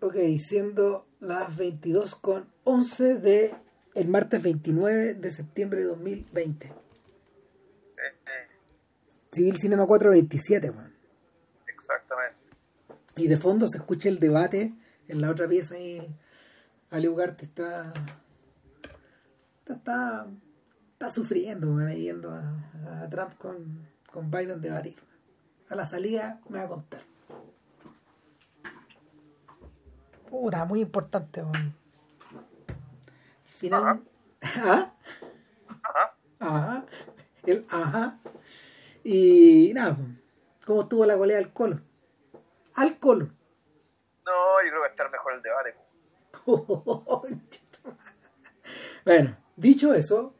Ok, siendo las 22 con 11 de el martes 29 de septiembre de 2020. Civil Cinema 427, man. Exactamente. Y de fondo se escucha el debate en la otra pieza y Ali Ugarte está, está, está, está sufriendo, man, yendo a, a Trump con, con Biden debatir. A la salida me va a contar. Puta, muy importante. Al final. ¿Ah? Ajá. Ajá. El ajá. Y nada, ¿cómo estuvo la golea al colo? Al colo. No, yo creo que va a estar mejor el debate. bueno, dicho eso,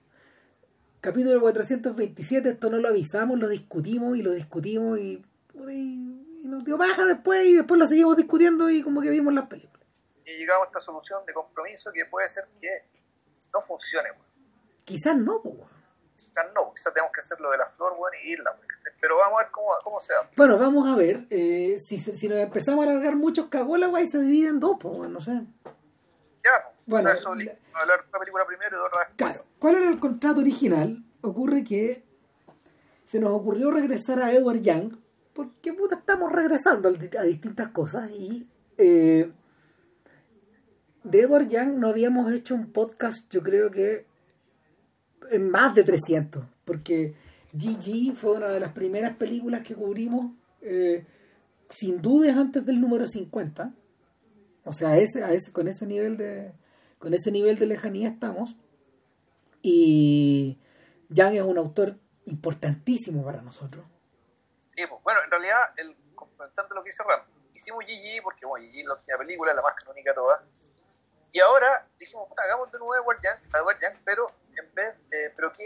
capítulo 427, esto no lo avisamos, lo discutimos y lo discutimos y, y, y nos dio baja después y después lo seguimos discutiendo y como que vimos las películas. Y llegamos a esta solución de compromiso que puede ser que no funcione. Quizás no, pues. weón. Quizás no, quizás tenemos que hacer lo de la flor, bueno, y irla. Pero vamos a ver cómo, cómo se da. Bueno, vamos a ver, eh, si, si nos empezamos a alargar muchos cagó la guay se divide en dos, pues, no sé. Ya, pues, Bueno, eso la- hablar de una película primero y después. ¿cuál era el contrato original? Ocurre que se nos ocurrió regresar a Edward Young, porque puta estamos regresando a distintas cosas y eh, de Edward Young no habíamos hecho un podcast, yo creo que en más de 300, porque GG fue una de las primeras películas que cubrimos eh, sin dudas antes del número 50. O sea, ese, a ese, con ese nivel de con ese nivel de lejanía estamos. Y Young es un autor importantísimo para nosotros. Sí, pues, bueno, en realidad, el, complementando lo que dice Ram, hicimos Gigi porque, bueno, Gigi es la última película, la más canónica de todas. Y ahora dijimos, puta, hagamos de nuevo Edward Young, Edward Young, pero en vez, eh, pero que,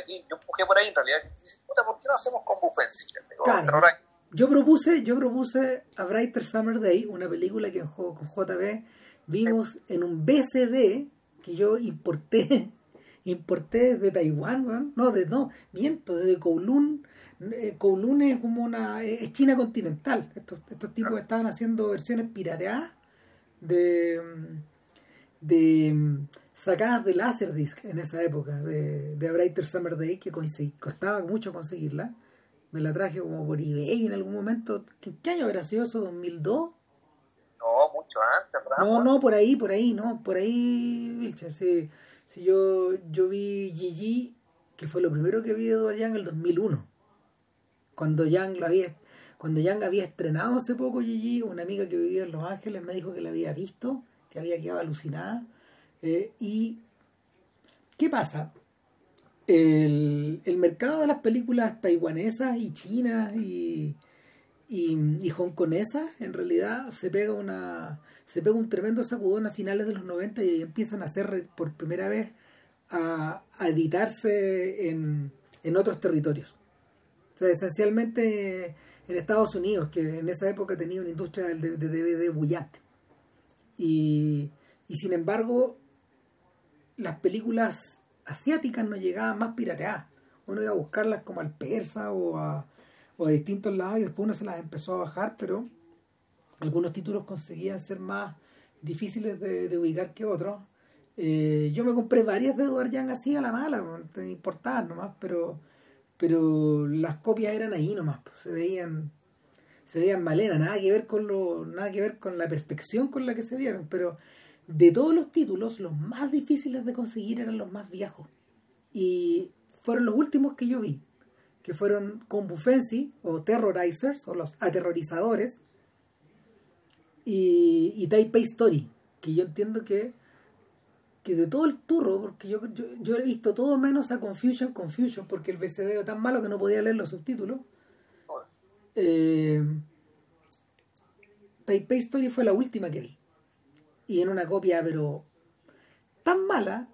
aquí yo empujé por ahí en realidad, puta, ¿por qué no hacemos con Buffensi? Claro. Yo propuse, yo propuse A Brighter Summer Day, una película que en juego con JB vimos en un BCD que yo importé, importé desde Taiwán, no, de, no, miento, desde Kowloon. Eh, Kowloon es como una, es China continental. Estos, estos tipos estaban haciendo versiones pirateadas de, de sacadas de Laserdisc en esa época, de, de A Brighter Summer Day, que costaba mucho conseguirla. Me la traje como por eBay en algún momento. ¿Qué, qué año habrá sido eso? ¿2002? No, mucho antes, Ram. No, no, por ahí, por ahí, no, por ahí, Vilcher. Sí, sí, yo, yo vi Gigi, que fue lo primero que vi de Edward Young en el 2001. Cuando Young, la había, cuando Young había estrenado hace poco Gigi, una amiga que vivía en Los Ángeles me dijo que la había visto, que había quedado alucinada. Eh, y, ¿qué pasa? El, el mercado de las películas taiwanesas y chinas y, y, y hongkonesas en realidad se pega una se pega un tremendo sacudón a finales de los 90 y empiezan a hacer por primera vez a, a editarse en, en otros territorios o sea, esencialmente en Estados Unidos que en esa época tenía una industria de, DVD bullante y, y sin embargo las películas asiáticas no llegaban más pirateadas uno iba a buscarlas como al persa o a o a distintos lados y después uno se las empezó a bajar, pero algunos títulos conseguían ser más difíciles de, de ubicar que otros. Eh, yo me compré varias de Edward Young así a la mala, no importaban nomás, pero, pero las copias eran ahí nomás, pues, se veían se veían malenas, nada que ver con lo, nada que ver con la perfección con la que se vieron, pero de todos los títulos, los más difíciles de conseguir eran los más viejos. Y fueron los últimos que yo vi que fueron o Terrorizers o los aterrorizadores y, y Taipei Story que yo entiendo que de todo el turro porque yo, yo, he visto todo menos a Confusion Confusion porque el BCD era tan malo que no podía leer los subtítulos eh, Taipei Story fue la última que vi y en una copia pero tan mala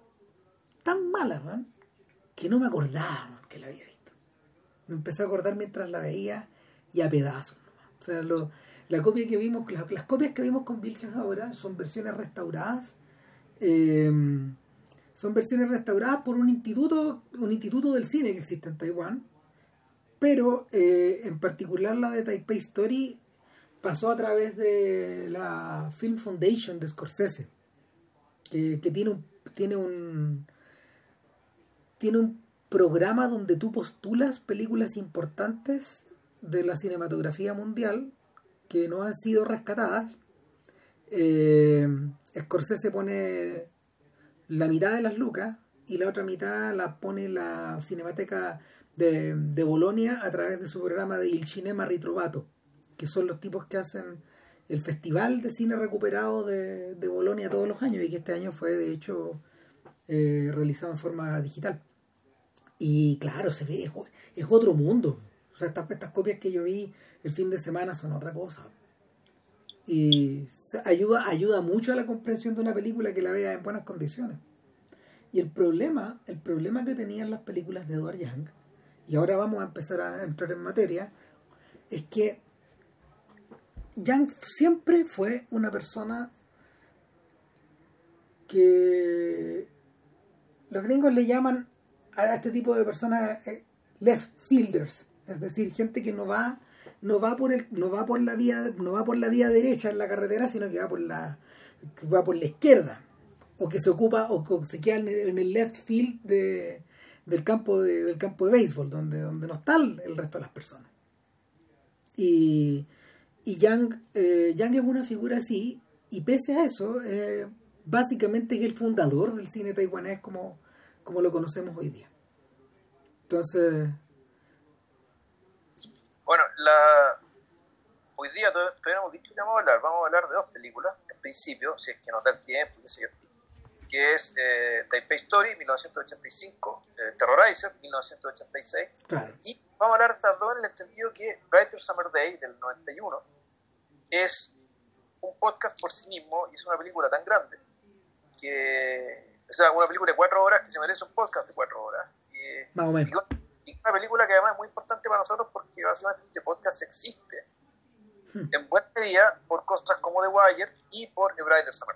tan mala man, que no me acordaba que la había visto me empecé a acordar mientras la veía y a pedazos. O sea, lo- la copia que vimos, las, las copias que vimos con Vilches ahora son versiones restauradas. Eh, son versiones restauradas por un instituto, un instituto del cine que existe en Taiwán. Pero eh, en particular la de Taipei Story pasó a través de la Film Foundation de Scorsese, que, tiene un, tiene un tiene un programa donde tú postulas películas importantes de la cinematografía mundial que no han sido rescatadas. Eh, Scorsese pone la mitad de las lucas y la otra mitad la pone la Cinemateca de, de Bolonia a través de su programa de Il Cinema Ritrovato, que son los tipos que hacen el festival de cine recuperado de, de Bolonia todos los años y que este año fue de hecho eh, realizado en forma digital. Y claro, se ve, es otro mundo. O sea, estas, estas copias que yo vi el fin de semana son otra cosa. Y ayuda, ayuda mucho a la comprensión de una película que la vea en buenas condiciones. Y el problema, el problema que tenían las películas de Edward Young, y ahora vamos a empezar a entrar en materia, es que Young siempre fue una persona que los gringos le llaman a este tipo de personas eh, left fielders, es decir, gente que no va no va por el no va por la vía no va por la vía derecha en la carretera, sino que va por la va por la izquierda o que se ocupa o se queda en el left field de, del campo de, del campo de béisbol donde donde no está el, resto de las personas. Y y Yang, eh, Yang es una figura así y pese a eso eh, básicamente es el fundador del cine taiwanés como como lo conocemos hoy día. Entonces... Bueno, la... hoy día todavía no hemos dicho que vamos a hablar. Vamos a hablar de dos películas, en principio, si es que nos da el tiempo, que es eh, Taipei Story, 1985, eh, Terrorizer, 1986. Y vamos a hablar de estas dos en el entendido que Brighter Summer Day, del 91, es un podcast por sí mismo y es una película tan grande que o sea, una película de cuatro horas que se merece un podcast de cuatro horas. Y, Más o menos. Una película que además es muy importante para nosotros porque básicamente este podcast existe hmm. en buena medida por cosas como The Wire y por The Brighter Summer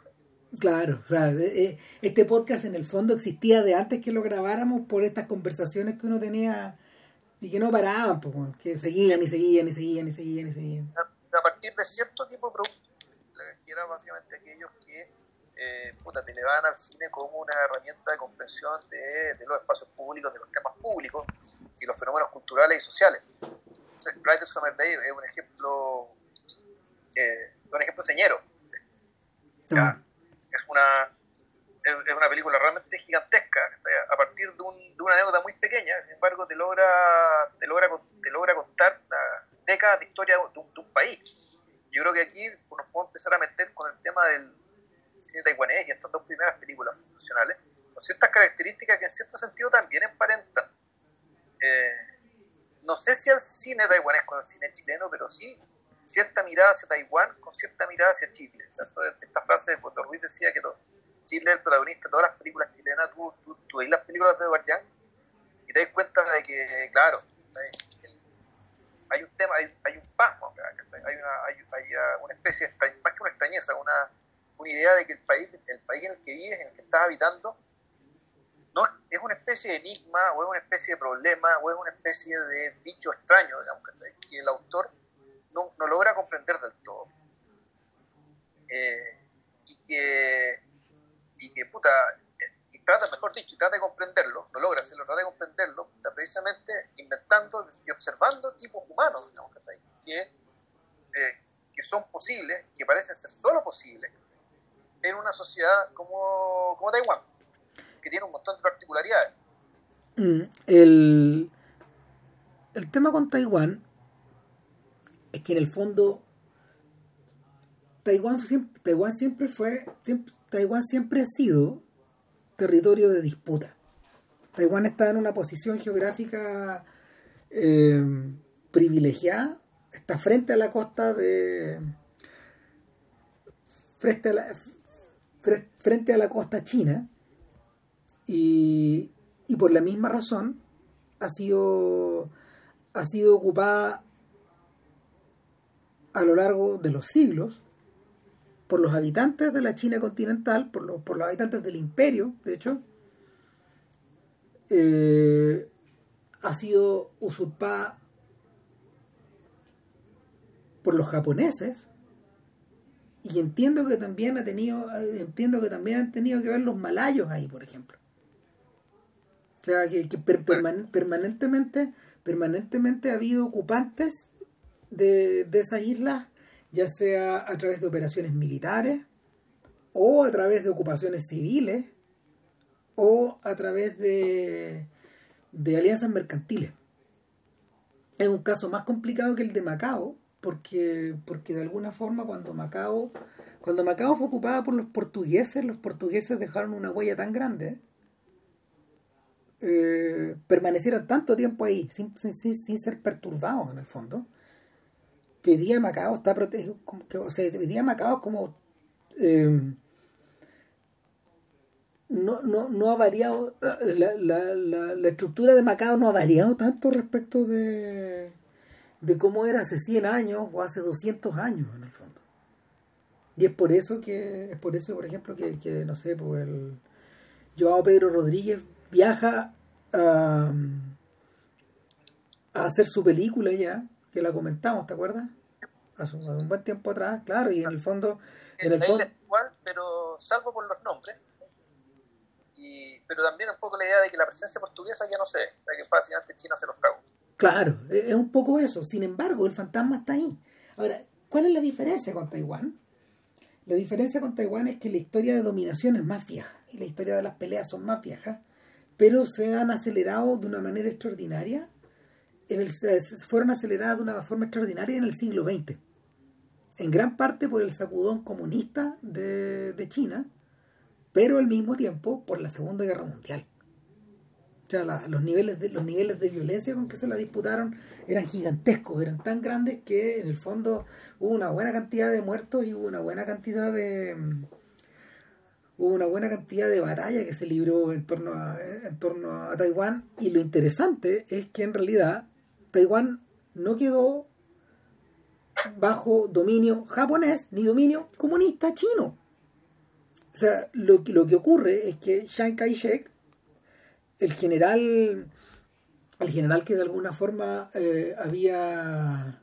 Claro, o sea, eh, este podcast en el fondo existía de antes que lo grabáramos por estas conversaciones que uno tenía y que no paraban, pues, que seguían y seguían y seguían y seguían y seguían. A partir de cierto tipo de productos, que eran básicamente aquellos que eh, puta, te van al cine como una herramienta de comprensión de, los espacios públicos, de los temas públicos y los fenómenos culturales y sociales. Entonces, Brighter Summer Day es un ejemplo, eh, un ejemplo señero. Ah. Es una es una película realmente gigantesca a partir de, un, de, una anécdota muy pequeña sin embargo te logra te logra te logra contar décadas de historia de un, de un país yo creo que aquí nos podemos empezar a meter con el tema del, cine taiwanés y estas dos primeras películas funcionales, con ciertas características que en cierto sentido también emparentan. Eh, no sé si al cine taiwanés con el cine chileno, pero sí cierta mirada hacia Taiwán con cierta mirada hacia Chile. Esta frase de Puerto Ruiz decía que Chile es el protagonista de todas las películas chilenas. Tú, tú, tú ves las películas de Edward Young y te das cuenta de que, claro, hay un tema, hay, un pasmo hay una, hay, una especie de, más que una extrañeza, una, una idea de que el país, el país en el que vives, en el que estás habitando, no es una especie de enigma, o es una especie de problema, o es una especie de bicho extraño, digamos, que el autor no, no logra comprender del todo. Eh, y que, y que, puta, y trata, mejor dicho, trata de comprenderlo, no logra hacerlo, trata de comprenderlo, está precisamente inventando y observando tipos humanos, digamos, que, eh, que son posibles, que parecen ser solo posibles, en una sociedad como, como Taiwán, que tiene un montón de particularidades. Mm, el, el tema con Taiwán es que en el fondo Taiwán siempre, Taiwán siempre fue, Taiwán siempre ha sido territorio de disputa. Taiwán está en una posición geográfica eh, privilegiada, está frente a la costa de frente a frente a la costa china y, y por la misma razón ha sido, ha sido ocupada a lo largo de los siglos por los habitantes de la China continental, por los, por los habitantes del imperio, de hecho, eh, ha sido usurpada por los japoneses. Y entiendo que también ha tenido entiendo que también han tenido que ver los malayos ahí por ejemplo o sea que, permanentemente permanentemente ha habido ocupantes de, de esas islas ya sea a través de operaciones militares o a través de ocupaciones civiles o a través de, de alianzas mercantiles. Es un caso más complicado que el de Macao porque, porque de alguna forma cuando Macao, cuando Macao fue ocupada por los portugueses, los portugueses dejaron una huella tan grande, eh, permanecieron tanto tiempo ahí, sin, sin, ser perturbados en el fondo, que hoy día Macao está protegido, que, o sea, hoy día Macao como... Eh, no, no, no ha variado, la, la, la, la estructura de Macao no ha variado tanto respecto de, de cómo era hace 100 años o hace 200 años en el fondo. Y es por eso que, es por eso, por ejemplo, que, que no sé, pues el Joao Pedro Rodríguez viaja a, a hacer su película ya, que la comentamos, ¿te acuerdas? Hace un, buen tiempo atrás, claro, y en el fondo... En el fondo igual, pero salvo por los nombres, y, pero también un poco la idea de que la presencia portuguesa ya no sé, o sea que China se los tragó. Claro, es un poco eso. Sin embargo, el fantasma está ahí. Ahora, ¿cuál es la diferencia con Taiwán? La diferencia con Taiwán es que la historia de dominación es más vieja y la historia de las peleas son más viejas, pero se han acelerado de una manera extraordinaria. En el, fueron aceleradas de una forma extraordinaria en el siglo XX. En gran parte por el sacudón comunista de, China, pero al mismo tiempo por la Segunda Guerra Mundial. O sea, los, niveles de, los niveles de violencia con que se la disputaron eran gigantescos, eran tan grandes que en el fondo hubo una buena cantidad de muertos y hubo una buena cantidad de hubo una buena cantidad de batalla que se libró en torno a, en torno a Taiwán y lo interesante es que en realidad Taiwán no quedó bajo dominio japonés ni dominio comunista chino. O sea, lo, lo que ocurre es que Chiang Kai-shek el general el general que de alguna forma eh, había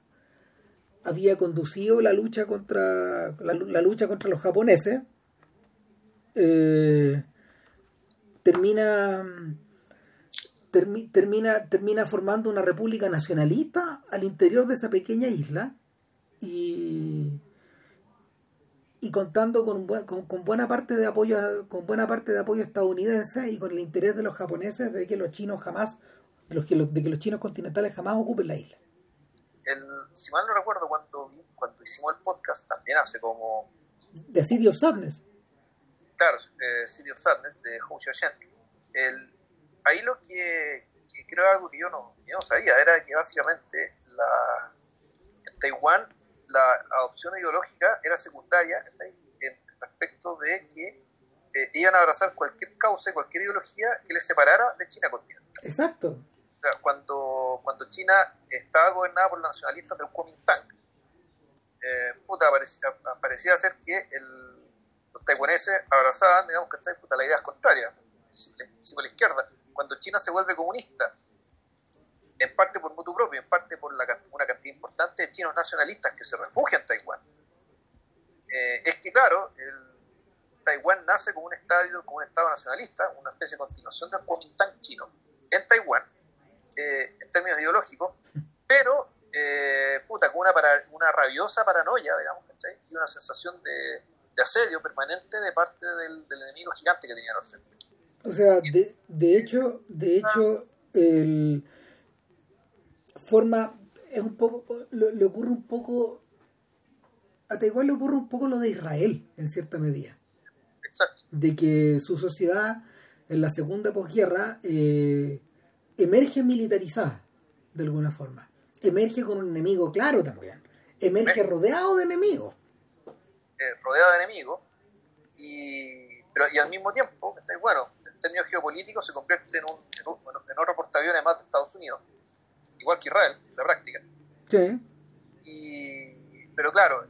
había conducido la lucha contra la, lucha contra los japoneses eh, termina termina termina formando una república nacionalista al interior de esa pequeña isla y y contando con, con, buena parte de apoyo con buena parte de apoyo estadounidense y con el interés de los japoneses de que los chinos jamás de, los que, de que los chinos continentales jamás ocupen la isla. El, si mal no recuerdo cuando, cuando hicimos el podcast también hace como de City of Sadness claro eh, City of Sadness de Hou Xiaoshen el, ahí lo que, que, creo algo que yo no, yo no sabía era que básicamente la en Taiwán la adopción ideológica era secundaria en respecto de que eh, iban a abrazar cualquier causa, cualquier ideología que les separara de China continental. Exacto. O sea, cuando, cuando China estaba gobernada por los nacionalistas del Kuomintang, eh, puta, parecía, ser que el, taiwaneses abrazaban, digamos, que puta, la idea es contraria, por la izquierda. Cuando China se vuelve comunista en parte por mutuo propio, en parte por la, una cantidad importante de chinos nacionalistas que se refugian en Taiwán. Eh, es que, claro, Taiwán nace como un, estadio, como un Estado nacionalista, una especie de continuación del Kuomintang chino en Taiwán, eh, en términos ideológicos, pero, eh, puta, con una, para, una rabiosa paranoia, digamos, y una sensación de, de, asedio permanente de parte del, del enemigo gigante que tenían al frente. O sea, de, de hecho, de hecho, el forma, es un poco, le, ocurre un poco, a Taiwán le ocurre un poco lo de Israel, en cierta medida. Exacto. De que su sociedad en la segunda posguerra eh, emerge militarizada, de alguna forma. Emerge con un enemigo claro también. Emerge rodeado de enemigos. Eh, rodeado de enemigos. Y, pero, y al mismo tiempo, bueno, en términos geopolíticos se convierte en, un, en, un, en otro portaaviones más de Estados Unidos igual que Israel, la práctica. Sí. Y, pero claro,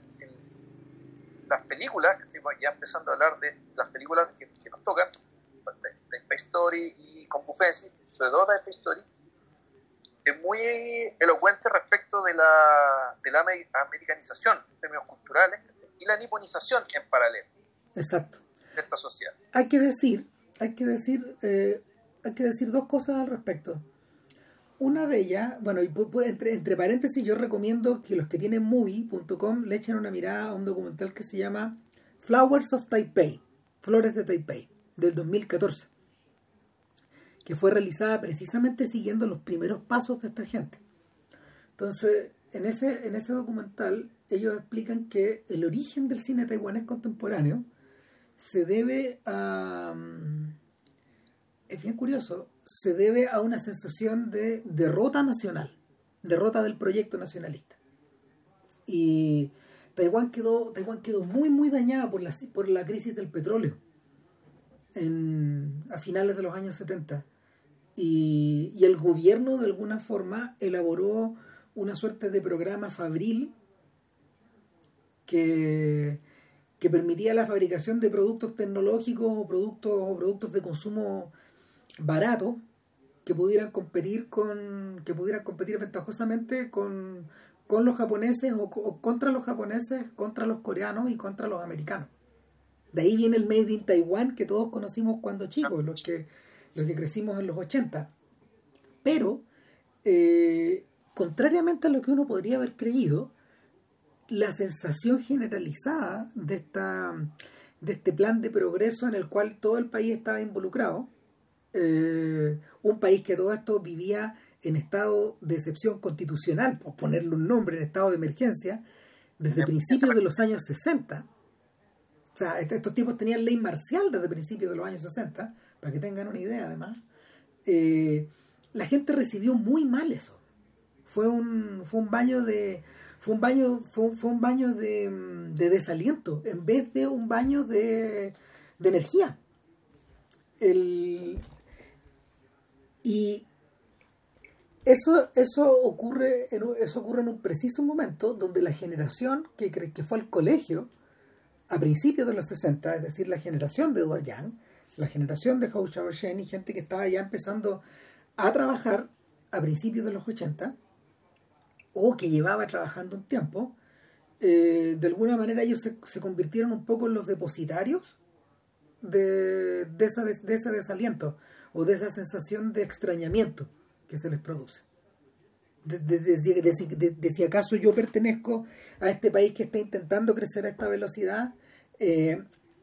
las películas, ya empezando a hablar de las películas que, nos tocan, de, Space Story y con Buffensi, sobre todo de Space Story, es muy elocuente respecto de la, de la americanización en términos culturales y la niponización en paralelo. Exacto. De esta sociedad. Hay que decir, hay que decir, eh, hay que decir dos cosas al respecto. Una de ellas, bueno, y entre, entre paréntesis, yo recomiendo que los que tienen movie.com le echen una mirada a un documental que se llama Flowers of Taipei, Flores de Taipei, del 2014, que fue realizada precisamente siguiendo los primeros pasos de esta gente. Entonces, en ese, en ese documental, ellos explican que el origen del cine taiwanés contemporáneo se debe a. Mm, es bien curioso, se debe a una sensación de derrota nacional, derrota del proyecto nacionalista. Y Taiwán quedó, Taiwán quedó muy, muy dañada por la, por la crisis del petróleo en, a finales de los años 70. Y, y el gobierno, de alguna forma, elaboró una suerte de programa fabril que, que permitía la fabricación de productos tecnológicos o productos, o productos de consumo baratos que pudieran competir con que pudieran competir ventajosamente con, con los japoneses o, contra los japoneses, contra los coreanos y contra los americanos. De ahí viene el Made in Taiwan que todos conocimos cuando chicos, los que, los que crecimos en los 80. Pero, eh, contrariamente a lo que uno podría haber creído, la sensación generalizada de, esta, de este plan de progreso en el cual todo el país estaba involucrado eh, un país que todo esto vivía en estado de excepción constitucional, por ponerle un nombre, en estado de emergencia, desde principios de los años 60. O sea, estos tipos tenían ley marcial desde principios de los años 60, para que tengan una idea además. Eh, la gente recibió muy mal eso. Fue un, fue un baño de fue un baño fue, un baño de, de, desaliento en vez de un baño de, de energía. El, y eso, eso, ocurre en un, eso ocurre en un preciso momento donde la generación que, que fue al colegio a principios de los 60, es decir, la generación de Edward Young, la generación de Hou Shen y gente que estaba ya empezando a trabajar a principios de los 80, o que llevaba trabajando un tiempo, eh, de alguna manera ellos se, se, convirtieron un poco en los depositarios de, de, esa, de ese desaliento o de esa sensación de extrañamiento que se les produce. De, si acaso yo pertenezco a este país que está intentando crecer a esta velocidad eh,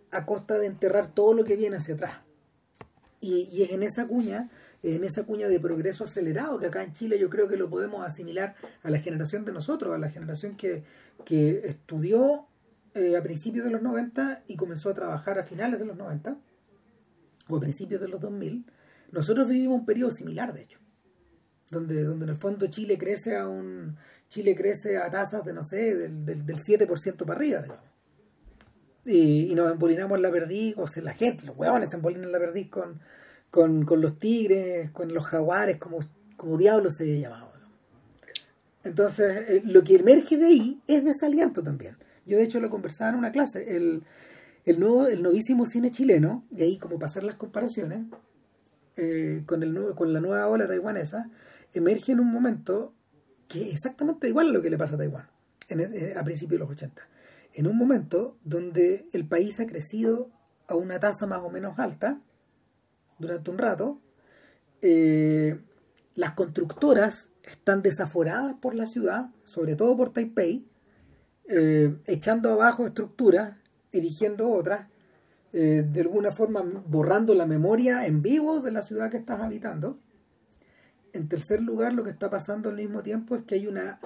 a costa de enterrar todo lo que viene hacia atrás. Y, y, es en esa cuña, en esa cuña de progreso acelerado que acá en Chile yo creo que lo podemos asimilar a la generación de nosotros, a la generación que, que estudió eh, a principios de los 90 y comenzó a trabajar a finales de los 90 o a principios de los 2000 nosotros vivimos un periodo similar, de hecho, donde, donde en el fondo Chile crece a un Chile crece a tasas de, no sé, del, del, 7% para arriba, digamos. Y, y, nos embolinamos la perdiz, o sea, la gente, los huevones se embolinan la perdiz con, con, con, los tigres, con los jaguares, como, como diablos se llamaba. Entonces, eh, lo que emerge de ahí es desaliento también. Yo, de hecho, lo conversaba en una clase. El, el, nuevo, el novísimo cine chileno, y ahí como pasar las comparaciones, eh, con, el, con la nueva ola taiwanesa emerge en un momento que es exactamente igual a lo que le pasa a Taiwán en, eh, a principios de los 80. En un momento donde el país ha crecido a una tasa más o menos alta durante un rato, eh, las constructoras están desaforadas por la ciudad, sobre todo por Taipei, echando abajo estructuras, erigiendo otras, eh, de alguna forma borrando la memoria en vivo de la ciudad que estás habitando. En tercer lugar, lo que está pasando al mismo tiempo es que hay una,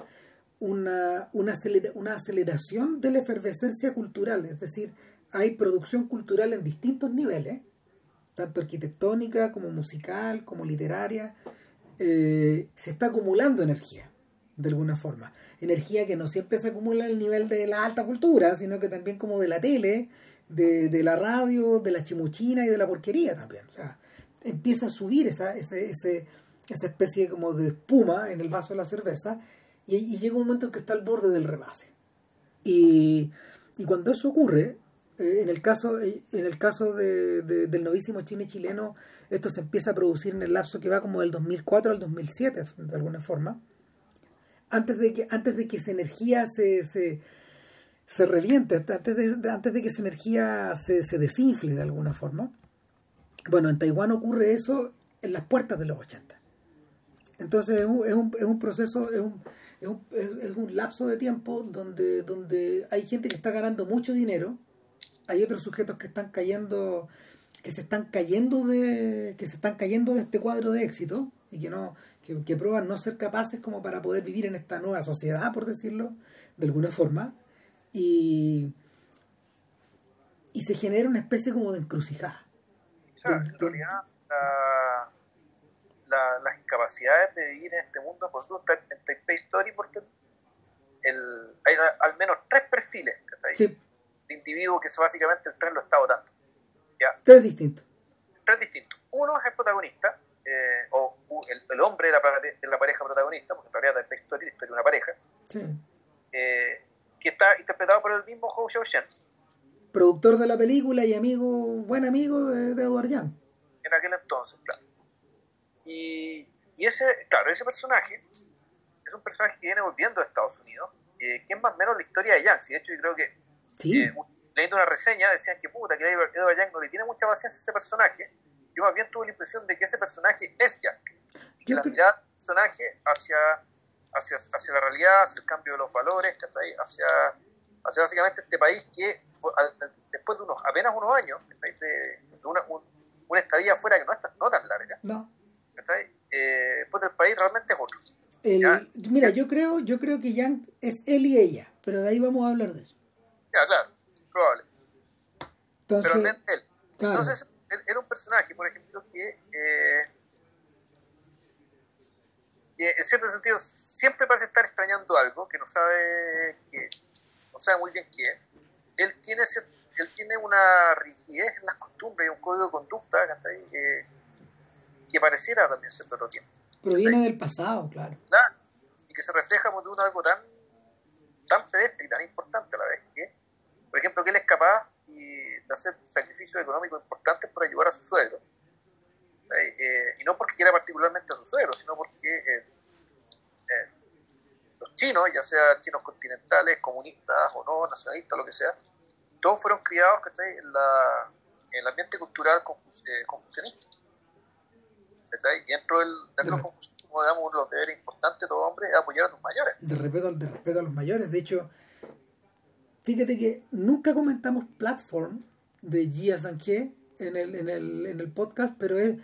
una, una aceleración de la efervescencia cultural, es decir, hay producción cultural en distintos niveles, tanto arquitectónica como musical, como literaria, eh, se está acumulando energía, de alguna forma. Energía que no siempre se acumula al nivel de la alta cultura, sino que también como de la tele, de, de, la radio, de la chimuchina y de la porquería también. O sea, empieza a subir esa, ese, ese, esa especie como de espuma en el vaso de la cerveza y, llega un momento en que está al borde del rebase. Y, y cuando eso ocurre, Eh, en el caso, en el caso de, del novísimo cine chileno, esto se empieza a producir en el lapso que va como del 2004 al 2007, de alguna forma. Antes de que, antes de que esa energía se, se, se reviente, antes de, antes de que esa energía se, se desinfle de alguna forma. Bueno, en Taiwán ocurre eso en las puertas de los 80. Entonces es un, es un, es un proceso, es un, es un, es un lapso de tiempo donde, donde hay gente que está ganando mucho dinero, hay otros sujetos que están cayendo, que se están cayendo de, que se están cayendo de este cuadro de éxito y que no, que, que prueban no ser capaces como para poder vivir en esta nueva sociedad, por decirlo, de alguna forma, y, y se genera una especie como de encrucijada. En realidad, la, las incapacidades de vivir en este mundo por en Taipei Story porque el, hay al menos tres perfiles de individuo que básicamente el tren lo está votando. ¿ya? Tres distintos. Tres distintos. Uno es el protagonista, eh, o el, el, hombre de la, de la, pareja protagonista, porque en realidad es historia de una pareja, sí. eh, que está interpretado por el mismo Hou Xiaoshen. Productor de la película y amigo, buen amigo de, de Edward Yang. En aquel entonces, claro. Y, y, ese, claro, ese personaje es un personaje que viene volviendo a Estados Unidos, eh, que es más o menos la historia de Yang. de hecho, yo creo que sí. eh, leyendo una reseña decían que puta, que Edward Yang no le tiene mucha paciencia a ese personaje. Yo más bien tuve la impresión de que ese personaje es Yang. Y que la mirada del personaje hacia, hacia, hacia la realidad, hacia el cambio de los valores, hacia, hacia básicamente este país que después de unos apenas unos años, de una, un, una estadía afuera que no es tan, no tan larga, no eh, pues el país realmente es otro. El, mira, yo creo, yo creo que Yang es él y ella, pero de ahí vamos a hablar de eso. Ya, claro, probable. Entonces, pero él, él. Claro. Entonces, él, era un personaje, por ejemplo, que, eh, que en cierto sentido siempre parece estar extrañando algo, que no sabe, que no sabe muy bien qué es. Él tiene, él tiene una rigidez en las costumbres y un código de conducta, que que pareciera también ser de otro tiempo. Proviene del pasado, claro. ¿verdad? Y que se refleja como de un algo tan, tan pedestre y tan importante a la vez que, por ejemplo, que él es capaz de hacer sacrificios económicos importantes por ayudar a su suegro. Eh, y no porque quiera particularmente a su suegro, sino porque eh, eh, los chinos, ya sea chinos continentales, comunistas o no, nacionalistas, lo que sea, todos fueron criados en, la, en el ambiente cultural confus, confucionista. ¿cachai? Y dentro del, dentro de digamos, uno de los deberes importantes de todo hombre es apoyar a los mayores. De respeto, de respeto a los mayores. De hecho, fíjate que nunca comentamos Platform de Jia Sanjie en el, en, el, en el podcast, pero es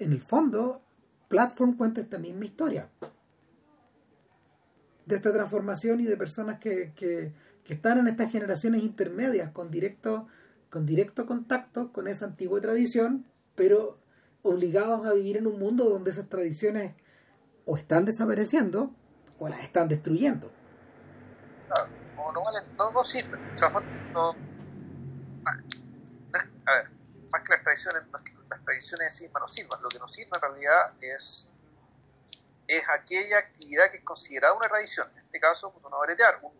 en el fondo, Platform cuenta esta misma historia. De esta transformación y de personas que, que, que están en estas generaciones intermedias con directo, con directo contacto con esa antigua tradición, pero obligados a vivir en un mundo donde esas tradiciones o están desapareciendo o las están destruyendo. O no, valen, no, no no, más que las que las tradiciones sí no sirvan. Lo que nos sirve en realidad es, es aquella actividad que es considerada una tradición. En este caso, no bretear, un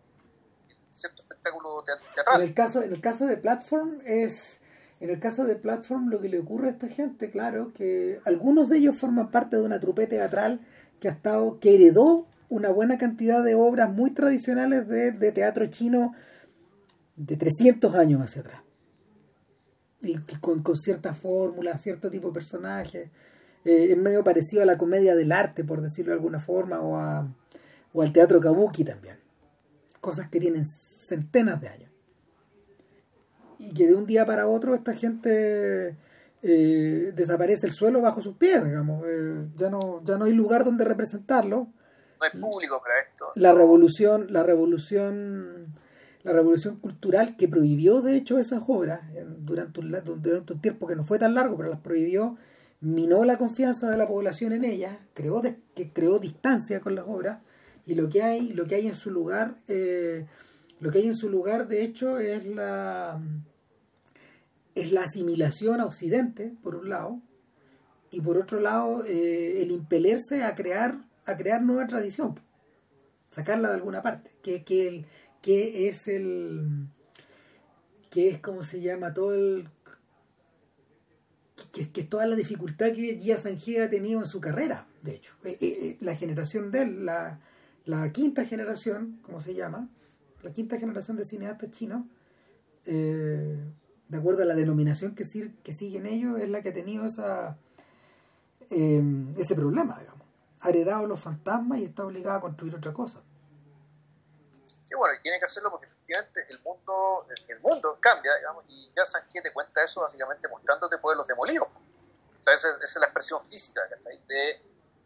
cierto espectáculo teatral. En el caso, en el caso de Platform es en el caso de Platform, lo que le ocurre a esta gente, claro, que algunos de ellos forman parte de una trupe teatral que ha estado, que heredó una buena cantidad de obras muy tradicionales de, de teatro chino de 300 años hacia atrás. Y con, con ciertas fórmulas, cierto tipo de personajes. Eh, es medio parecido a la comedia del arte, por decirlo de alguna forma, o, a, o al teatro kabuki también. Cosas que tienen centenas de años y que de un día para otro esta gente eh, desaparece el suelo bajo sus pies, digamos. Eh, ya no ya no hay lugar donde representarlo. No público para esto. La revolución, la revolución, la revolución cultural que prohibió de hecho esas obras durante un, durante un tiempo que no fue tan largo, pero las prohibió, minó la confianza de la población en ellas, creó de, que creó distancia con las obras y lo que hay, lo que hay en su lugar eh, lo que hay en su lugar, de hecho, es la, es la asimilación a Occidente, por un lado, y por otro lado, eh, el impelerse a crear, a crear nueva tradición, sacarla de alguna parte, que, que, el, que es el que es como se llama todo el que, que toda la dificultad que Jia Sanjie ha tenido en su carrera, de hecho. Eh, eh, eh, la generación de él, la, la quinta generación, como se llama, la quinta generación de cineastas chinos, de acuerdo a la denominación que, que siguen ellos, es la que ha tenido esa, ese problema, digamos. Ha heredado los fantasmas y está obligada a construir otra cosa. Sí, bueno, y tiene que hacerlo porque efectivamente el mundo, el mundo cambia, digamos, y ya Sanquet te cuenta eso básicamente mostrándote pueblos demolidos. O sea, esa, es la expresión física, De,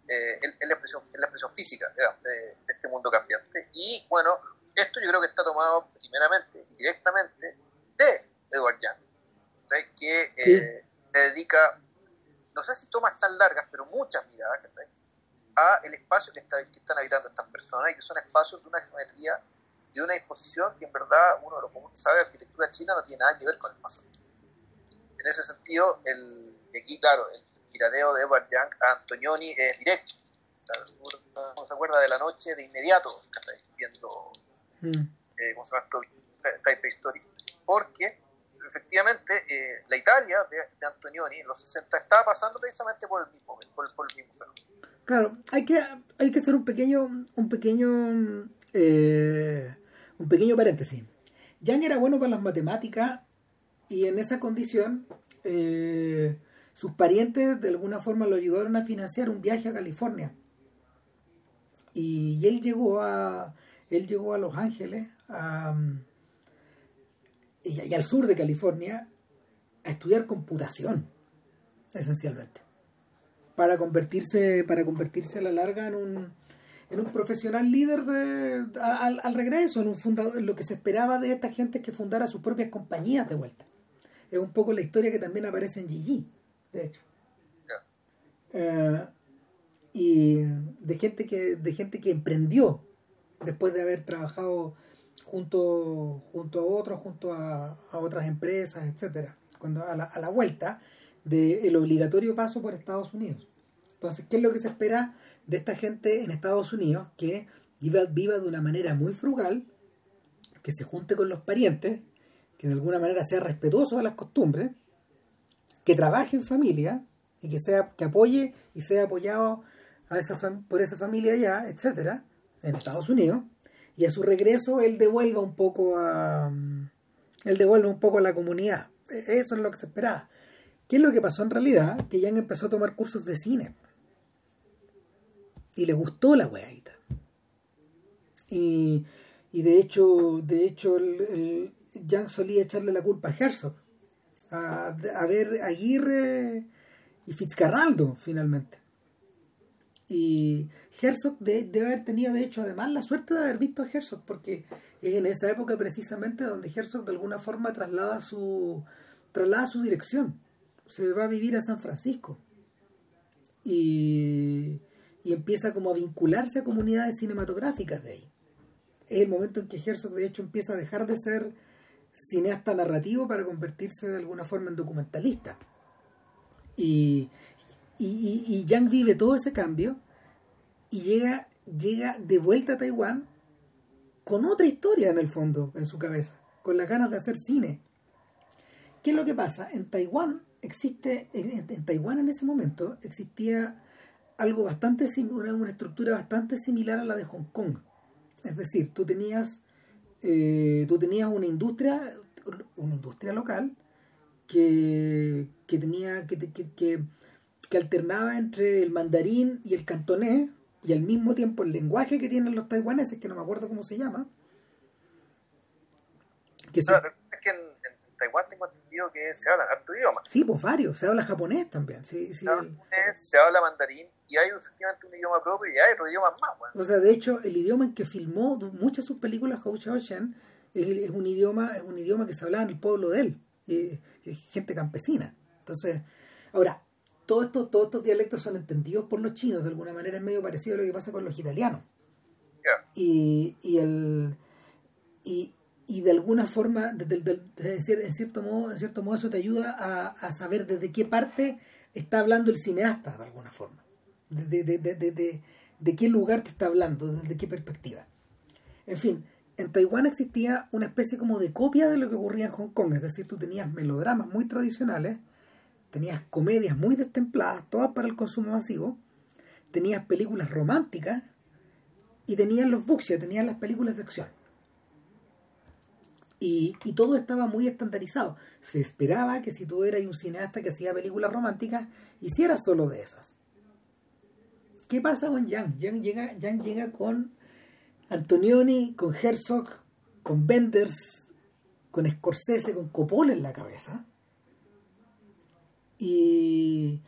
eh, es, la expresión, es la expresión física de, este mundo cambiante. Y bueno, esto yo creo que está tomado primeramente y directamente de Edward Young, que eh, le dedica, no sé si tomas tan largas, pero muchas miradas a el espacio que, está, que están habitando estas personas y que son espacios de una geometría de una disposición que en verdad uno de los comunes sabe, la arquitectura china no tiene nada que ver con el pasado. En ese sentido, el, aquí, claro, el tiradeo de Edward Young a Antonioni es directo. Uno se acuerda de la noche de inmediato, viendo, mm. eh, ¿cómo se llama? Taipei Story. Porque efectivamente eh, la Italia de, Antonioni en los 60 estaba pasando precisamente por el mismo, por, el mismo fenómeno. Claro, hay que, hay que hacer un pequeño, un pequeño eh, un pequeño paréntesis. Yang era bueno para las matemáticas y en esa condición eh, sus parientes de alguna forma lo ayudaron a financiar un viaje a California. Y, él llegó a él llegó a Los Ángeles y, al sur de California a estudiar computación esencialmente para convertirse para convertirse a la larga en un en un profesional líder de, al, regreso, en un fundador, lo que se esperaba de esta gente es que fundara sus propias compañías de vuelta. Es un poco la historia que también aparece en Gigi, de hecho. Eh, y de gente que de gente que emprendió después de haber trabajado junto junto a otros junto a, otras empresas etcétera cuando a la, a la vuelta del obligatorio paso por Estados Unidos entonces qué es lo que se espera de esta gente en Estados Unidos que viva, de una manera muy frugal, que se junte con los parientes, que de alguna manera sea respetuoso de las costumbres, que trabaje en familia y que sea que apoye y sea apoyado por esa familia allá, etcétera, en Estados Unidos, y a su regreso él devuelva un poco a él devuelva un poco a la comunidad. E, eso es lo que se esperaba. ¿Qué es lo que pasó en realidad? Que Jan empezó a tomar cursos de cine y le gustó la weadita. Y, y de hecho, de hecho, el, solía echarle la culpa a Herzog, a, a ver Aguirre y Fitzcarraldo, finalmente. Y Herzog debe haber tenido, de hecho, además la suerte de haber visto a Herzog, porque es en esa época precisamente donde Herzog de alguna forma traslada su, traslada su dirección. Se va a vivir a San Francisco. Y y empieza como a vincularse a comunidades cinematográficas de ahí. Es el momento en que Herzog de hecho empieza a dejar de ser cineasta narrativo para convertirse de alguna forma en documentalista. Y, y, y, Yang vive todo ese cambio y llega, llega de vuelta a Taiwán con otra historia en el fondo, en su cabeza, con las ganas de hacer cine. ¿Qué es lo que pasa? En Taiwán existe, en Taiwán en ese momento existía algo bastante una, una estructura bastante similar a la de Hong Kong. Es decir, tú tenías, eh, tú tenías una industria, una industria local que, que tenía, que, que, que, alternaba entre el mandarín y el cantonés, y al mismo tiempo el lenguaje que tienen los taiwaneses, que no me acuerdo cómo se llama. Que es que en, Taiwán tengo entendido que se habla harto idiomas. Sí, pues varios, se habla japonés también. Sí, se, habla, se habla mandarín, y hay efectivamente un idioma propio y hay otro idioma más. Bueno. O sea, de hecho, el idioma en que filmó muchas de sus películas Hou Xiaoshan es, es, un idioma es un idioma que se hablaba en el pueblo de él, eh, gente campesina. Entonces, ahora, todos estos, todos estos dialectos son entendidos por los chinos, de alguna manera es medio parecido a lo que pasa con los italianos. Y, y, el, y, y de alguna forma, de, en, cierto modo, en cierto modo eso te ayuda a, saber desde qué parte está hablando el cineasta, de alguna forma de, de, de, de, qué lugar te está hablando, desde qué perspectiva. En fin, en Taiwán existía una especie como de copia de lo que ocurría en Hong Kong, es decir, tú tenías melodramas muy tradicionales, tenías comedias muy destempladas, todas para el consumo masivo, tenías películas románticas y tenías los buxias, tenías las películas de acción. Y, y, todo estaba muy estandarizado. Se esperaba que si tú eras un cineasta que hacía películas románticas, hiciera solo de esas. ¿Qué pasa con Yang? Yang llega, Yang llega con Antonioni, con Herzog, con Benders, con Scorsese, con Coppola en la cabeza. Y,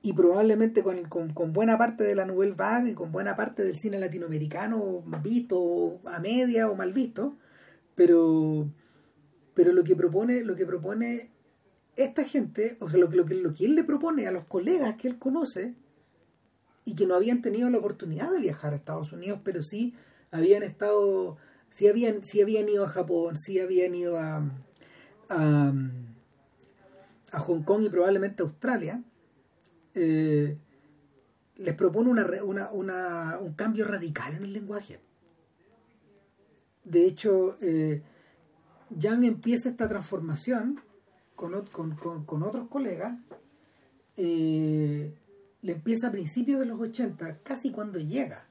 y probablemente con, con, con, buena parte de la Nouvelle Vague y con buena parte del cine latinoamericano visto a media o mal visto, pero, pero lo que propone, lo que propone esta gente, o sea, lo, lo, lo que él le propone a los colegas que él conoce y que no habían tenido la oportunidad de viajar a Estados Unidos, pero sí habían estado, sí habían, sí habían ido a Japón, sí habían ido a, a, a Hong Kong y probablemente a Australia, eh, les propone una, una, un cambio radical en el lenguaje. De hecho, eh, Yang empieza esta transformación con, otros colegas. Eh, le empieza a principios de los 80, casi cuando llega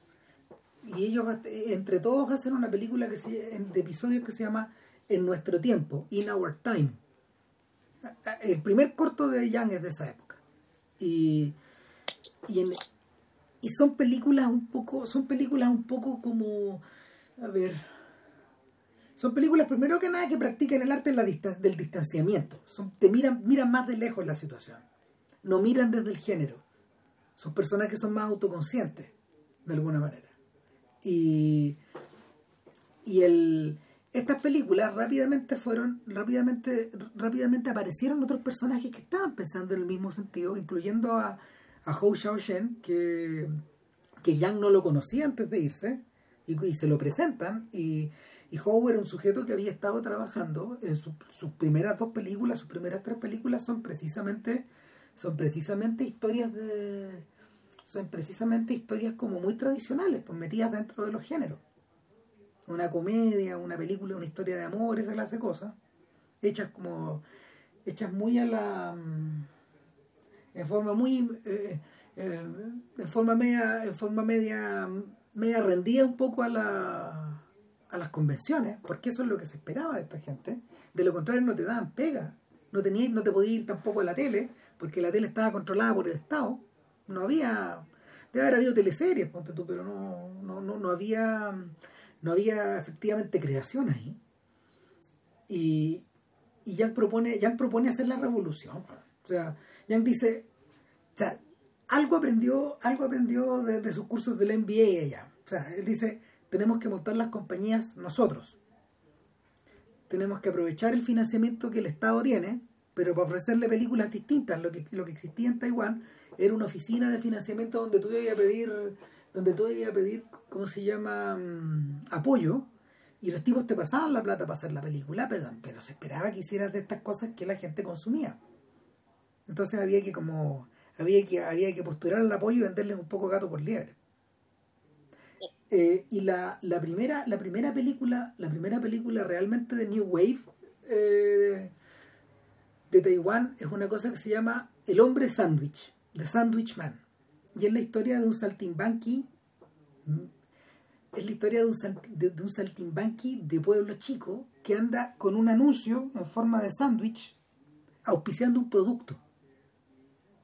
y ellos entre todos hacen una película que se, de episodios que se llama En nuestro tiempo, In Our Time. El primer corto de Young es de esa época. Y, y, y son películas un poco, son películas un poco como, a ver, son películas primero que nada que practican el arte del distanciamiento. Son, te miran, miran más de lejos la situación. No miran desde el género. Son personas que son más autoconscientes, de alguna manera. Y, y el, estas películas rápidamente fueron, rápidamente, rápidamente aparecieron otros personajes que estaban pensando en el mismo sentido, incluyendo a, a Hou Xiaoshen, que, que Yang no lo conocía antes de irse, y, se lo presentan, y, y Hou era un sujeto que había estado trabajando en sus primeras dos películas, sus primeras tres películas son precisamente, son precisamente historias de son precisamente historias como muy tradicionales, pues metidas dentro de los géneros. Una comedia, una película, una historia de amor, esa clase de cosas, hechas como, hechas muy a la, mm, en forma muy, eh, eh, en forma media, en forma media, media rendida un poco a la, a las convenciones, porque eso es lo que se esperaba de esta gente. De lo contrario no te daban pega, no tenías, no te podías ir tampoco a la tele, porque la tele estaba controlada por el Estado. No había debe haber habido teleseries ponte tú pero no, no, no, no había no había efectivamente creación ahí. Y y Yang propone Yang propone hacer la revolución o sea Yang dice o sea algo aprendió algo aprendió de, sus cursos del MBA ella. O sea él dice tenemos que montar las compañías nosotros tenemos que aprovechar el financiamiento que el Estado tiene pero para ofrecerle películas distintas lo que lo que existía en Taiwán era una oficina de financiamiento donde tú ibas a pedir, donde tú ibas a pedir, ¿cómo se llama? Mm, apoyo, y los tipos te pasaban la plata para hacer la película, pero, se esperaba que hicieras de estas cosas que la gente consumía. Entonces había que como había que había que postular el apoyo y venderles un poco gato por liebre. Eh, y la, la primera la primera película la primera película realmente de New Wave eh, de Taiwán es una cosa que se llama El hombre sándwich The Sandwich Man. Y es la historia de un saltimbanqui. Es la historia de un, de, un saltimbanqui de pueblo chico que anda con un anuncio en forma de sándwich auspiciando un producto.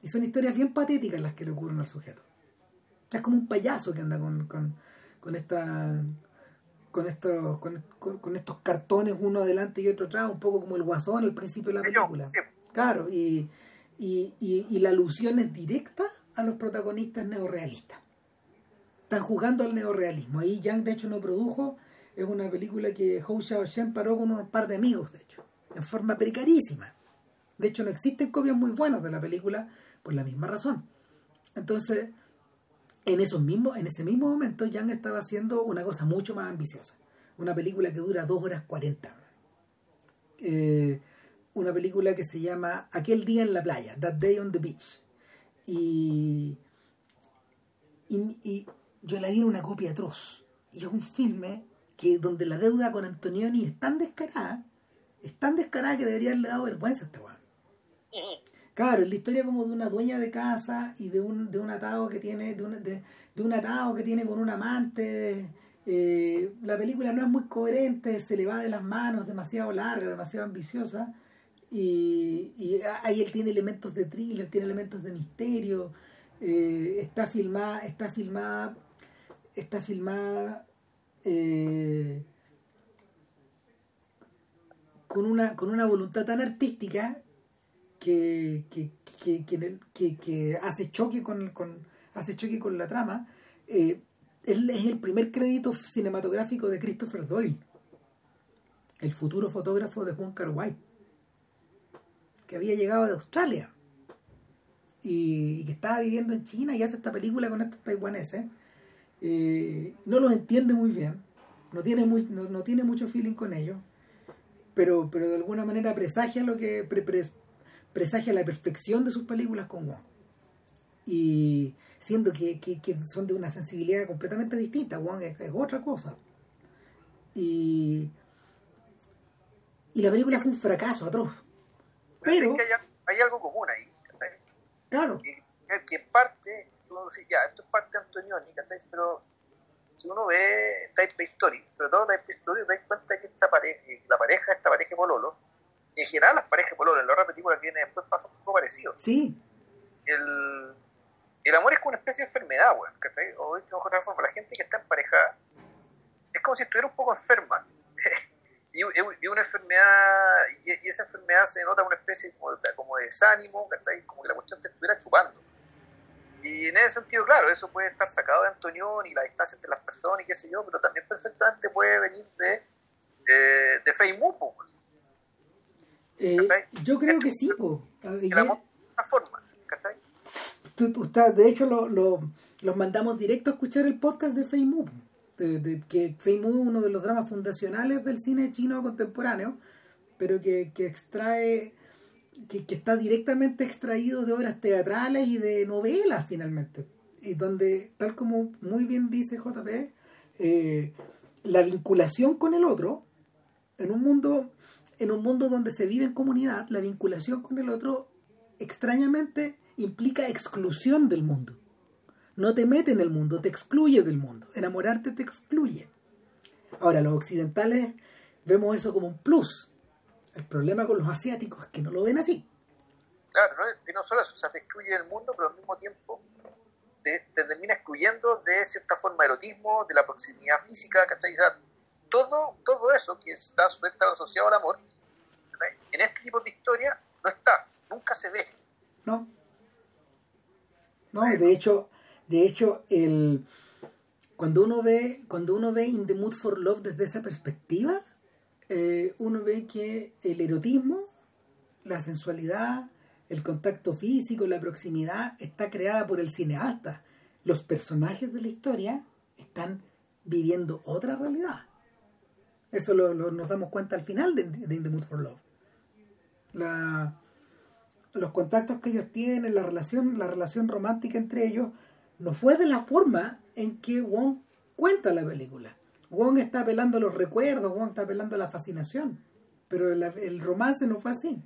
Y son historias bien patéticas las que le ocurren al sujeto. Es como un payaso que anda con, con esta con estos con, con, estos cartones uno adelante y otro atrás, un poco como el guasón al principio de la película. Claro, y, y, y, la alusión es directa a los protagonistas neorrealistas. Están jugando al neorrealismo. Ahí Yang de hecho no produjo, es una película que Hou Xiaoshen paró con un par de amigos, de hecho, en forma precarísima. De hecho no existen copias muy buenas de la película por la misma razón. Entonces, en, esos mismos, en ese mismo momento Yang estaba haciendo una cosa mucho más ambiciosa. Una película que dura 2 horas 40. Eh, una película que se llama Aquel día en la playa, That Day on the Beach. Y, y, yo la vi en una copia atroz. Y es un filme que donde la deuda con Antonioni es tan descarada, es tan descarada que debería haberle dado vergüenza a este weón. Claro, es la historia como de una dueña de casa y de un, de un atado que tiene, de un, de, un atado que tiene con un amante. Eh, la película no es muy coherente, se le va de las manos, demasiado larga, demasiado ambiciosa. Y, y ahí él tiene elementos de thriller, tiene elementos de misterio. Eh, está filmada, está filmada, está filmada eh, con una, con una voluntad tan artística que, que, que, que, hace choque con, con, hace choque con la trama. Eh, es, el primer crédito cinematográfico de Christopher Doyle, el futuro fotógrafo de Juan Carguay, que había llegado de Australia y, que estaba viviendo en China y hace esta película con estos taiwaneses. Eh, no los entiende muy bien, no tiene, muy, no, no tiene mucho feeling con ellos, pero, pero de alguna manera presagia lo que presagia la perfección de sus películas con Wong. Y siendo que, que, que son de una sensibilidad completamente distinta, Wong es, es otra cosa. Y, y la película fue un fracaso atroz. Pero, Pero, sí que hay, hay algo común ahí, ¿cachai? claro, Que, que parte, ya, esto es parte de Antonioni, ¿cachai? Pero si uno ve Type Story, sobre todo Type Story, te das cuenta que esta pareja, la pareja, esta pareja Pololo, y en general las parejas de Pololo, en la otra película que viene después pasa un poco parecido. sí, El, el amor es como una especie de enfermedad, weón, ¿cachai? O dicho de otra forma, la gente que está en pareja es como si estuviera un poco enferma. y, una enfermedad, y, y esa enfermedad se nota una especie como de, como de desánimo, ¿cachai? Como que la cuestión te estuviera chupando. Y en ese sentido, claro, eso puede estar sacado de Antonión y la distancia entre las personas y qué sé yo, pero también perfectamente puede venir de, eh, de Facebook, po, weón. Eh, yo creo que sí, po. De una forma, ¿cachai? tú- tú estás- de hecho, lo, lo- los mandamos directo a escuchar el podcast de Mu, de, de- que Fei Mu es uno de los dramas fundacionales del cine chino contemporáneo, pero que, que extrae, que, que está directamente extraído de obras teatrales y de novelas finalmente. Y donde, tal como muy bien dice JP, eh, la vinculación con el otro, en un mundo, en un mundo donde se vive en comunidad, la vinculación con el otro extrañamente implica exclusión del mundo. No te mete en el mundo, te excluye del mundo. Enamorarte te excluye. Ahora, los occidentales vemos eso como un plus. El problema con los asiáticos es que no lo ven así. Claro, ¿no? solo eso, o sea, te excluye del mundo, pero al mismo tiempo te, te termina excluyendo de cierta forma de erotismo, de la proximidad física, ¿cachai? O sea, todo, todo eso que está suelta asociado al amor, en este tipo de historia no está, nunca se ve. ¿no? No, de hecho, de hecho, el cuando uno ve, cuando uno ve In the Mood for Love desde esa perspectiva, eh, uno ve que el erotismo, la sensualidad, el contacto físico, la proximidad, está creada por el cineasta. Los personajes de la historia están viviendo otra realidad. Eso lo, lo- nos damos cuenta al final de, de In the Mood for Love. La, los contactos que ellos tienen, la relación, la relación romántica entre ellos, no fue de la forma en que Wong cuenta la película. Wong está apelando a los recuerdos, Wong está apelando a la fascinación, pero el, el romance no fue así.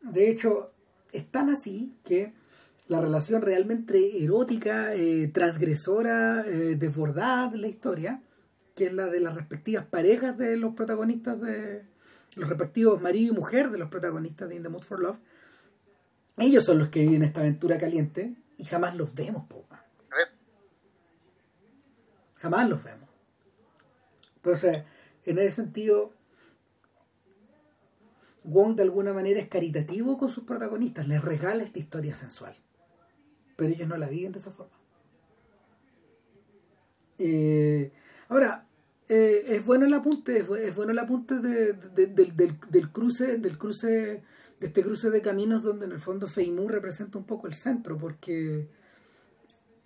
De hecho, es tan así que la relación realmente erótica, eh, transgresora, eh, desbordada de la historia, que es la de las respectivas parejas de los protagonistas de, los respectivos marido y mujer de los protagonistas de In the Mood for Love, ellos son los que viven esta aventura caliente y jamás los vemos, po. Jamás los vemos. Entonces, en ese sentido, Wong de alguna manera es caritativo con sus protagonistas, les regala esta historia sensual, pero ellos no la viven de esa forma. Eh, ahora, eh, es bueno el apunte, es bu- es bueno el apunte de- de- del, del- cruce, del cruce, de este cruce de caminos donde en el fondo Feimu representa un poco el centro, porque,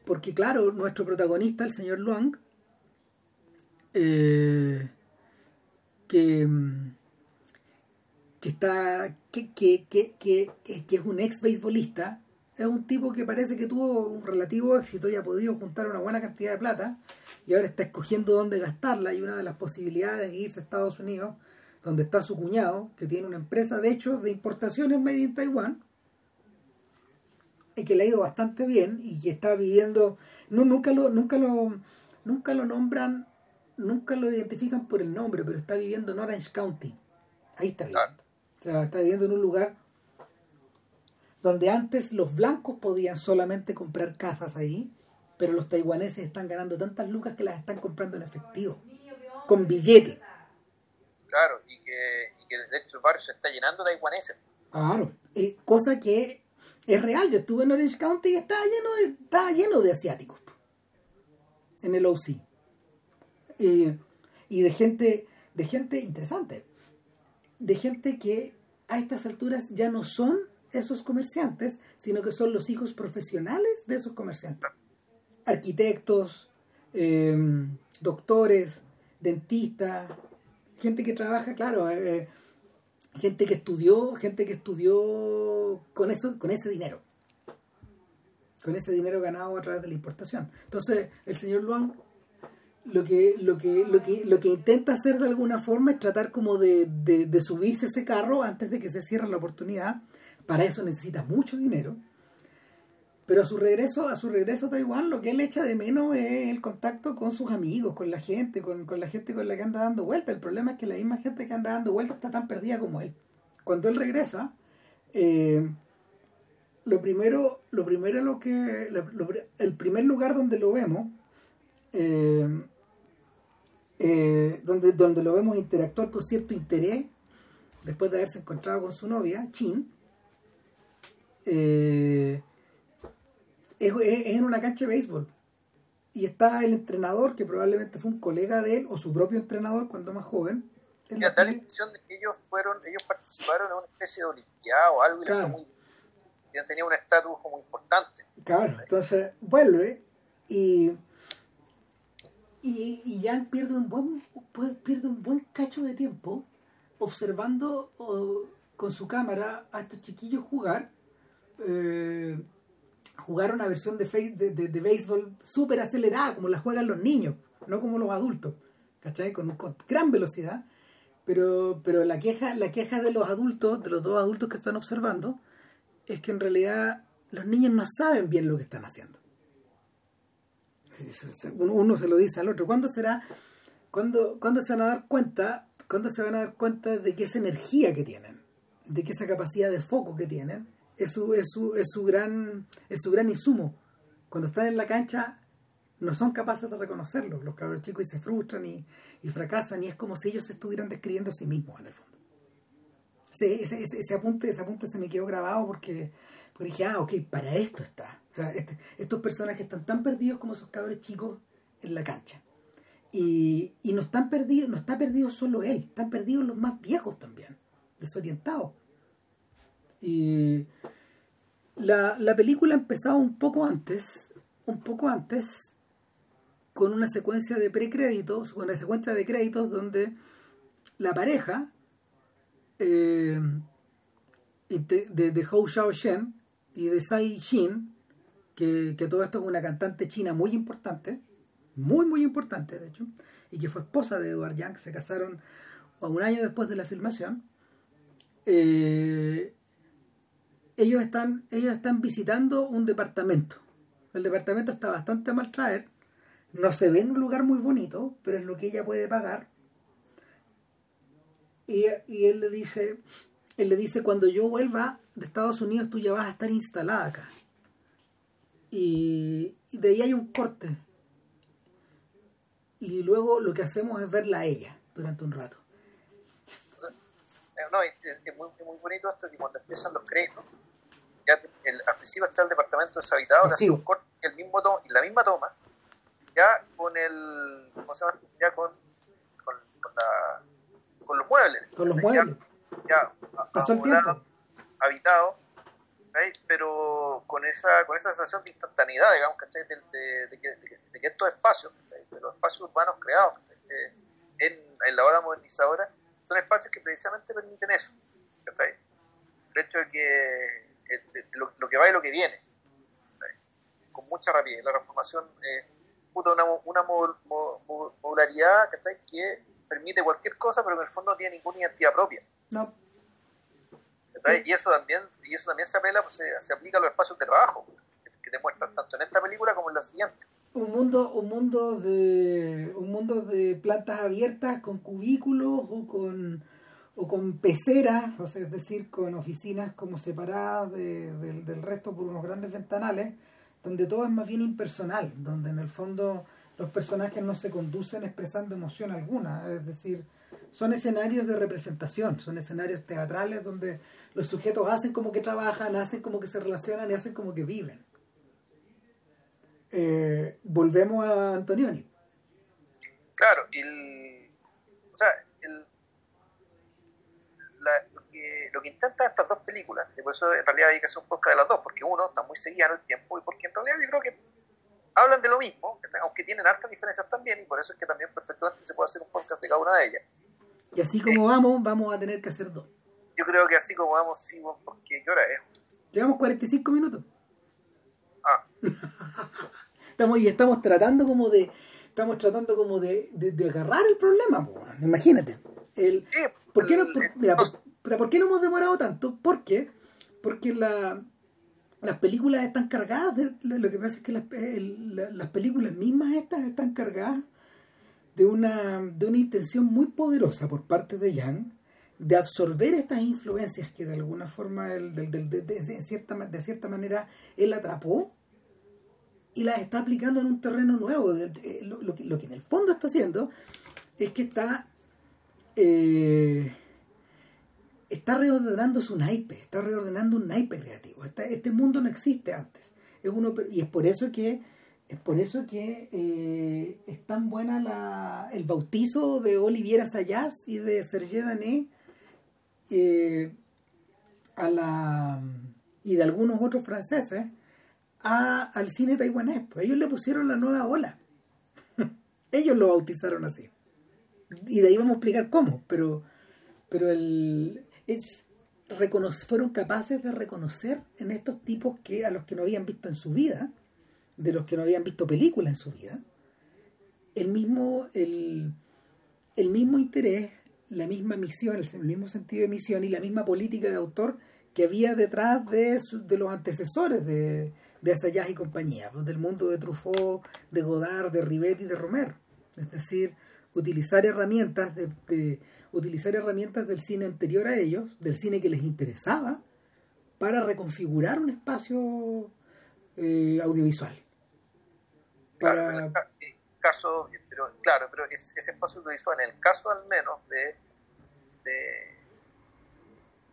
porque claro, nuestro protagonista, el señor Luang, eh, que, que está, que, que, que, que es un ex beisbolista, es un tipo que parece que tuvo un relativo éxito y ha podido juntar una buena cantidad de plata y ahora está escogiendo dónde gastarla. Y una de las posibilidades es irse a Estados Unidos donde está su cuñado que tiene una empresa de hecho de importaciones made in Taiwán y que le ha ido bastante bien y que está viviendo no nunca lo nunca lo nunca lo nombran nunca lo identifican por el nombre pero está viviendo en Orange County. Ahí está viviendo. O sea está viviendo en un lugar donde antes los blancos podían solamente comprar casas ahí, pero los taiwaneses están ganando tantas lucas que las están comprando en efectivo, con billete. Claro, y que, y que de hecho el barrio se está llenando de taiwaneses. Claro, eh, cosa que es real. Yo estuve en Orange County y estaba lleno de, estaba lleno de asiáticos en el OC. y de gente, de gente interesante. De gente que a estas alturas ya no son esos comerciantes, sino que son los hijos profesionales de esos comerciantes. Arquitectos, em, doctores, dentistas, gente que trabaja, claro, eh, eh, gente que estudió, gente que estudió con eso, con ese dinero. Con ese dinero ganado a través de la importación. Entonces, el señor Luan lo que, lo que, lo que, lo que intenta hacer de alguna forma es tratar como de, de, de subirse ese carro antes de que se cierre la oportunidad para eso necesita mucho dinero. Pero a su regreso, a su regreso Taiwán, lo que él echa de menos es el contacto con sus amigos, con la gente, con, la gente con la que anda dando vuelta. El problema es que la misma gente que anda dando vuelta está tan perdida como él. Cuando él regresa, eh, lo primero, lo primero lo que, el primer lugar donde lo vemos, eh, eh, donde, donde lo vemos interactuar con cierto interés, después de haberse encontrado con su novia, Chin, eh, es, en una cancha de béisbol. Y está el entrenador, que probablemente fue un colega de él, o su propio entrenador cuando más joven. Y da la impresión de que ellos fueron, ellos participaron en una especie de olimpiada o algo y tenía un estatus muy importante. Claro, entonces vuelve y y, y Jan pierde un buen pierde un buen cacho de tiempo observando con su cámara a estos chiquillos jugar eh, jugar una versión de, de, de, béisbol súper acelerada, como la juegan los niños, no como los adultos, ¿cachai? Con, con, gran velocidad. Pero, pero la, queja, la queja de los adultos, de los dos adultos que están observando, es que en realidad los niños no saben bien lo que están haciendo. Uno se lo dice al otro. ¿Cuándo será? ¿Cuándo, ¿Cuándo se van a dar cuenta? ¿Cuándo se van a dar cuenta de que esa energía que tienen? De que esa capacidad de foco que tienen es su, es su, es su, gran, es su gran insumo. Cuando están en la cancha no son capaces de reconocerlo, los cabros chicos, y se frustran y, fracasan, y es como si ellos estuvieran describiendo a sí mismos en el fondo. Ese, ese, ese, apunte, ese apunte se me quedó grabado porque, porque dije, ah, ok, para esto está. O sea, este, estos personajes están tan perdidos como esos cabros chicos en la cancha. Y, y no están perdidos, no está perdido solo él, están perdidos los más viejos también, desorientados. Y la, la película empezaba un poco antes, un poco antes, con una secuencia de precréditos, con una secuencia de créditos donde la pareja eh, de, de Hou Xiao Shen y de Sai Xin, que, que, todo esto es una cantante china muy importante, muy muy importante de hecho, y que fue esposa de Edward Yang, se casaron un año después de la filmación. Eh, ellos están, ellos están visitando un departamento. El departamento está bastante mal traer. No se ve en un lugar muy bonito, pero es lo que ella puede pagar. Y, él le dice, él le dice, cuando yo vuelva de Estados Unidos, tú ya vas a estar instalada acá. Y, de ahí hay un corte. Y luego lo que hacemos es verla a ella durante un rato. No, es, muy, muy bonito esto que cuando empiezan los créditos, ya el, al principio está el departamento deshabitado, le un corte, el mismo la misma toma, ya con el, ¿cómo se llama? Ya con, con, con, la, con los muebles. Con los muebles. Ya, ya habitado, pero con esa, con esa sensación de instantaneidad, digamos, ¿cachai? De, de, de, que, de, que, estos espacios, de los espacios urbanos creados en, en, la hora modernizadora, son espacios que precisamente permiten eso. ¿cachai? El hecho de que lo, que va y lo que viene. con mucha rapidez. La transformación es una, una modularidad que permite cualquier cosa, pero en el fondo no tiene ninguna identidad propia. No. Y eso también, y eso también se apela, pues, se, aplica a los espacios de trabajo, que te muestran tanto en esta película como en la siguiente. Un mundo, un mundo de un mundo de plantas abiertas con cubículos o con o con peceras, o sea, es decir, con oficinas como separadas del resto por unos grandes ventanales, donde todo es más bien impersonal, donde en el fondo los personajes no se conducen expresando emoción alguna, es decir, son escenarios de representación, son escenarios teatrales donde los sujetos hacen como que trabajan, hacen como que se relacionan y hacen como que viven. Eh, volvemos a Antonioni. Claro, el, o sea, el, lo, que, lo que intentan estas dos películas, y por eso en realidad hay que hacer un podcast de las dos, porque uno está muy seguido en el tiempo y porque en realidad yo creo que hablan de lo mismo, aunque tienen hartas diferencias también, y por eso es que también perfectamente se puede hacer un podcast de cada una de ellas. Y así como vamos, vamos a tener que hacer dos. Yo creo que así como vamos, sí, porque ¿qué hora es? Llevamos 45 minutos. Ah. estamos, y estamos tratando como de estamos tratando como de, de, agarrar el problema, imagínate. El, ¿por, qué no, mira, por, qué no hemos demorado tanto? Porque, porque la, las películas están cargadas, de, lo que pasa es que las, las películas mismas estas están cargadas de una, de una intención muy poderosa por parte de Yang de absorber estas influencias que de alguna forma, de, de, cierta, de cierta manera, él atrapó y las está aplicando en un terreno nuevo. Lo, que, lo que en el fondo está haciendo es que está, eh, está reordenando su naipe, está reordenando un naipe creativo. este mundo no existe antes. Es uno, y es por eso que es por eso que eh, es tan buena la, el bautizo de Oliviera Sayas y de Serge Dané eh, a la, y de algunos otros franceses al cine taiwanés. Pues ellos le pusieron la nueva ola. ellos lo bautizaron así. Y de ahí vamos a explicar cómo, pero, pero el, es, fueron capaces de reconocer en estos tipos que a los que no habían visto en su vida de los que no habían visto películas en su vida, el mismo, el, mismo interés, la misma misión, el mismo sentido de misión y la misma política de autor que había detrás de, de los antecesores de, de Assayas y compañía, pues, del mundo de Truffaut, de Godard, de Rivet y de Romer. Es decir, utilizar herramientas de, utilizar herramientas del cine anterior a ellos, del cine que les interesaba, para reconfigurar un espacio eh, audiovisual. Claro, en el caso, pero, claro, pero ese, espacio audiovisual, en el caso al menos de, de,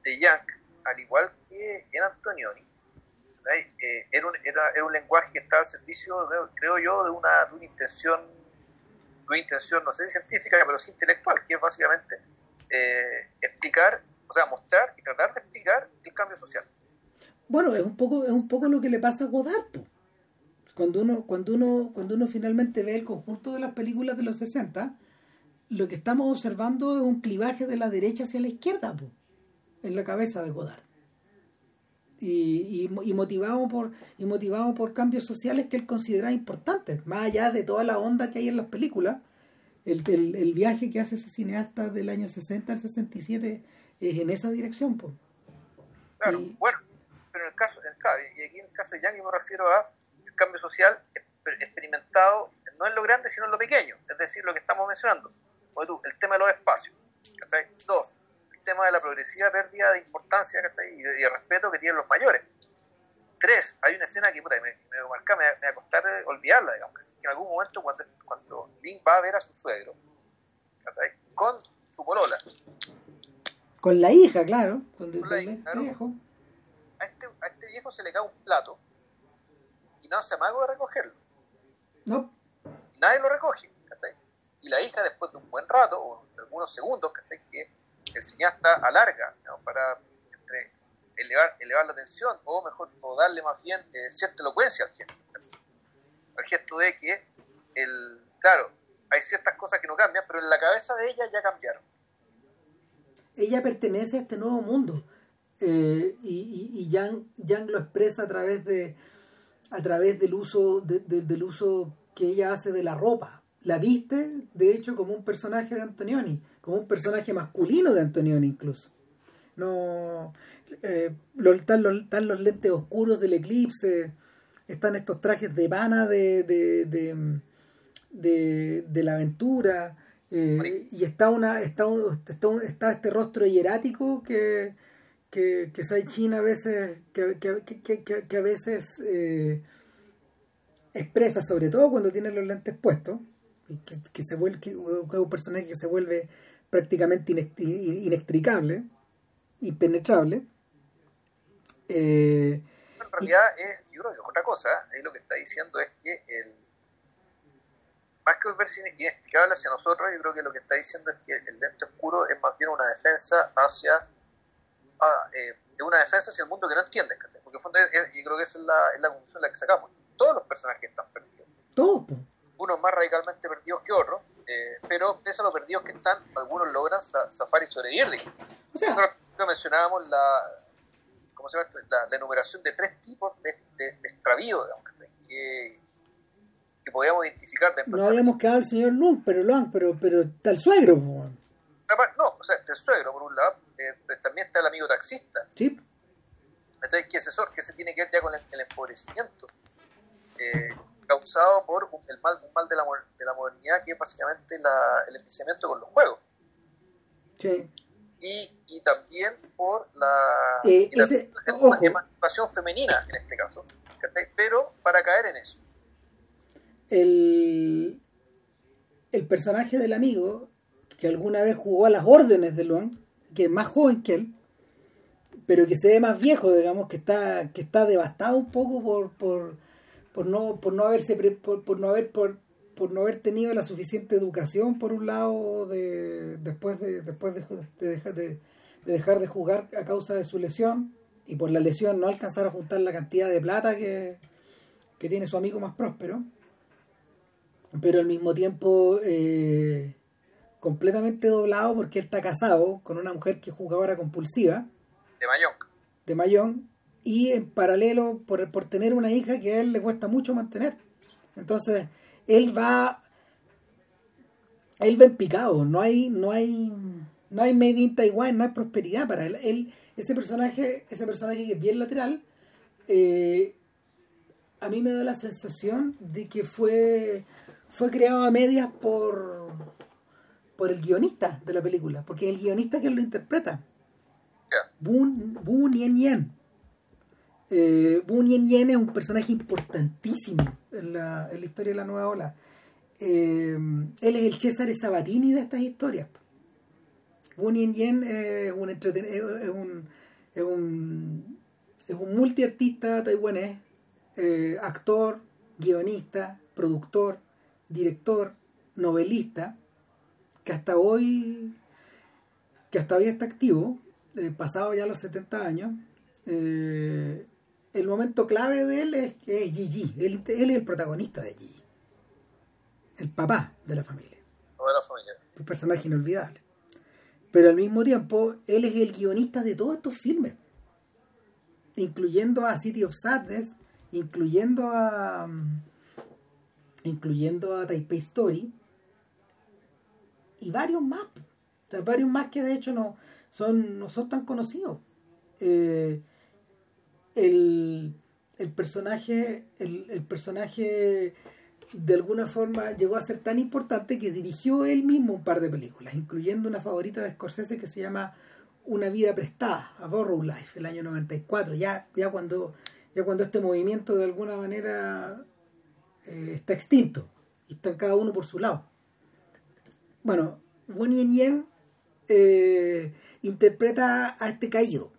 de Young, al igual que en Antonioni, eh, era, un, era, era, un lenguaje que estaba al servicio, creo yo, de una, de una intención, una intención, no sé si científica, pero sí intelectual, que es básicamente eh, explicar, o sea, mostrar y tratar de explicar el cambio social. Bueno, es un poco, es un poco lo que le pasa a Godard cuando uno, cuando uno, cuando uno finalmente ve el conjunto de las películas de los 60, lo que estamos observando es un clivaje de la derecha hacia la izquierda, en la cabeza de Godard. Y, y, motivado por y motivado por cambios sociales que él considera importantes, más allá de toda la onda que hay en las películas, el, el, viaje que hace ese cineasta del año 60 al 67 es en esa dirección. Pues. Claro, bueno, pero en el caso, y aquí en el caso de Yang me refiero a cambio social experimentado no en lo grande, sino en lo pequeño, es decir, lo que estamos mencionando. el tema de los espacios. Dos, el tema de la progresiva pérdida de importancia y de, de, respeto que tienen los mayores. Tres, hay una escena que me, me, me, va a costar olvidarla, digamos, que en algún momento cuando, cuando Link va a ver a su suegro, con su polola. Con la hija, claro. Con, la hija, viejo. A este, a este viejo se le cae un plato y no se amago de recogerlo. No. Nadie lo recoge. Y la hija, después de un buen rato, o de algunos segundos, que el cineasta alarga para entre elevar, elevar la atención, o mejor, o darle más bien eh, cierta elocuencia al gesto. Al gesto de que, el, claro, hay ciertas cosas que no cambian, pero en la cabeza de ella ya cambiaron. Ella pertenece a este nuevo mundo. Eh, y, y, y Yang, lo expresa a través de, a través del uso, del uso que ella hace de la ropa. La viste, de hecho, como un personaje de Antonioni, como un personaje masculino de Antonioni incluso. No, eh, están, los, lentes oscuros del eclipse, están estos trajes de vana de, de, de, la aventura, eh, y está, una, está, está, este rostro hierático que, que, que Sai China a veces, que, que a veces eh, expresa, sobre todo cuando tiene los lentes puestos, y que, se vuelve, que, un personaje que se vuelve prácticamente inextricable, impenetrable. Eh, en realidad, es, yo creo que es otra cosa. Ahí lo que está diciendo es que el, más que volverse inexplicable hacia nosotros, yo creo que lo que está diciendo es que el lente oscuro es más bien una defensa hacia. Ah, eh, una defensa hacia el mundo que no entiende Porque fondo, yo creo que esa es la, es la conclusión la que sacamos. Todos los personajes están perdidos. Todos. Unos más radicalmente perdidos que otros, eh, pero pese a los perdidos que están, algunos logran zafar y sobrevivir. O sea, Nosotros mencionábamos la, ¿cómo se llama? La, enumeración de tres tipos de, de, extravío, digamos, que, que podíamos identificar. No habíamos quedado el señor Lund, pero, pero, pero está el suegro. No, o sea, está el suegro, por un lado, eh, también está el amigo taxista. Sí. Entonces, ¿qué es que se tiene que ver ya con el, empobrecimiento? Eh, causado por el mal, un mal de la, de la modernidad, que es básicamente la, el enviciamiento con los juegos. Sí. Y, y también por la, eh, emancipación femenina, en este caso. Pero para caer en eso. El, el personaje del amigo, que alguna vez jugó a las órdenes de Luan, que es más joven que él, pero que se ve más viejo, digamos, que está, que está devastado un poco por, por, por no, por no haberse por, no haber por, por no haber tenido la suficiente educación por un lado de después de después de, dejar, de, dejar de jugar a causa de su lesión y por la lesión no alcanzar a juntar la cantidad de plata que, que tiene su amigo más próspero pero al mismo tiempo eh, completamente doblado porque él está casado con una mujer que es jugadora compulsiva. De Mayón de Mayón y en paralelo por, por tener una hija que a él le cuesta mucho mantener. Entonces, él va él va en picado, no hay no hay no hay made in Taiwan, no hay prosperidad para él. él ese personaje, ese personaje que es bien lateral, eh, a mí me da la sensación de que fue fue creado a medias por por el guionista de la película, porque es el guionista que lo interpreta. Boon, Boon Yen Yen. Eh, Yen Yen es un personaje importantísimo en la, en la historia de la nueva ola. Eh, él es el César Sabatini de estas historias. Boon Yen es un, es un, es un, es un multiartista taiwanés, eh, actor, guionista, productor, director, novelista, que hasta hoy que hasta hoy está activo, eh, pasado ya los 70 años. Eh, el momento clave de él es que es Gigi. Él, es el protagonista de Gigi. El papá de la familia. Un personaje inolvidable. Pero al mismo tiempo, él es el guionista de todos estos filmes. Incluyendo a City of Sadness, incluyendo a. incluyendo a Taipei Story. Y varios más. O sea, varios más que de hecho no son, no son tan conocidos. Eh, el, personaje, el, personaje de alguna forma llegó a ser tan importante que dirigió él mismo un par de películas, incluyendo una favorita de Scorsese que se llama Una vida prestada, A Borrow Life, el año 94, ya, ya, cuando, ya cuando este movimiento de alguna manera eh, está extinto y está cada uno por su lado. Bueno, Wen Yen Yen interpreta a este caído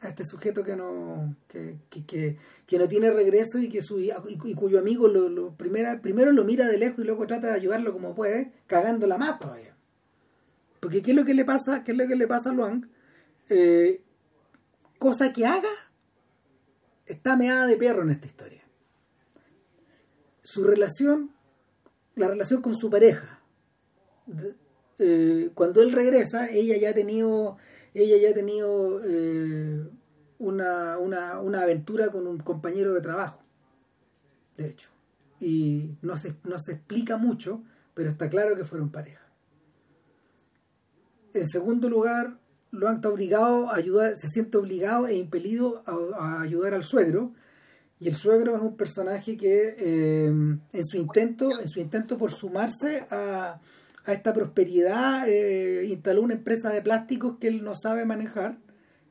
a este sujeto que no que, que, que, no tiene regreso y que su y, cuyo amigo lo, lo primero lo mira de lejos y luego trata de ayudarlo como puede cagándola más todavía. Porque qué es lo que le pasa qué es lo que le pasa a Luang eh, cosa que haga está meada de perro en esta historia. Su relación la relación con su pareja. Eh, cuando él regresa ella ya ha tenido ella ya ha tenido eh, una, una, una, aventura con un compañero de trabajo de hecho. Y no se, no se explica mucho, pero está claro que fueron pareja. En segundo lugar, lo han obligado a ayudar, se siente obligado e impelido a, ayudar al suegro. Y el suegro es un personaje que eh, en su intento, en su intento por sumarse a, a esta prosperidad, eh, instaló una empresa de plásticos que él no sabe manejar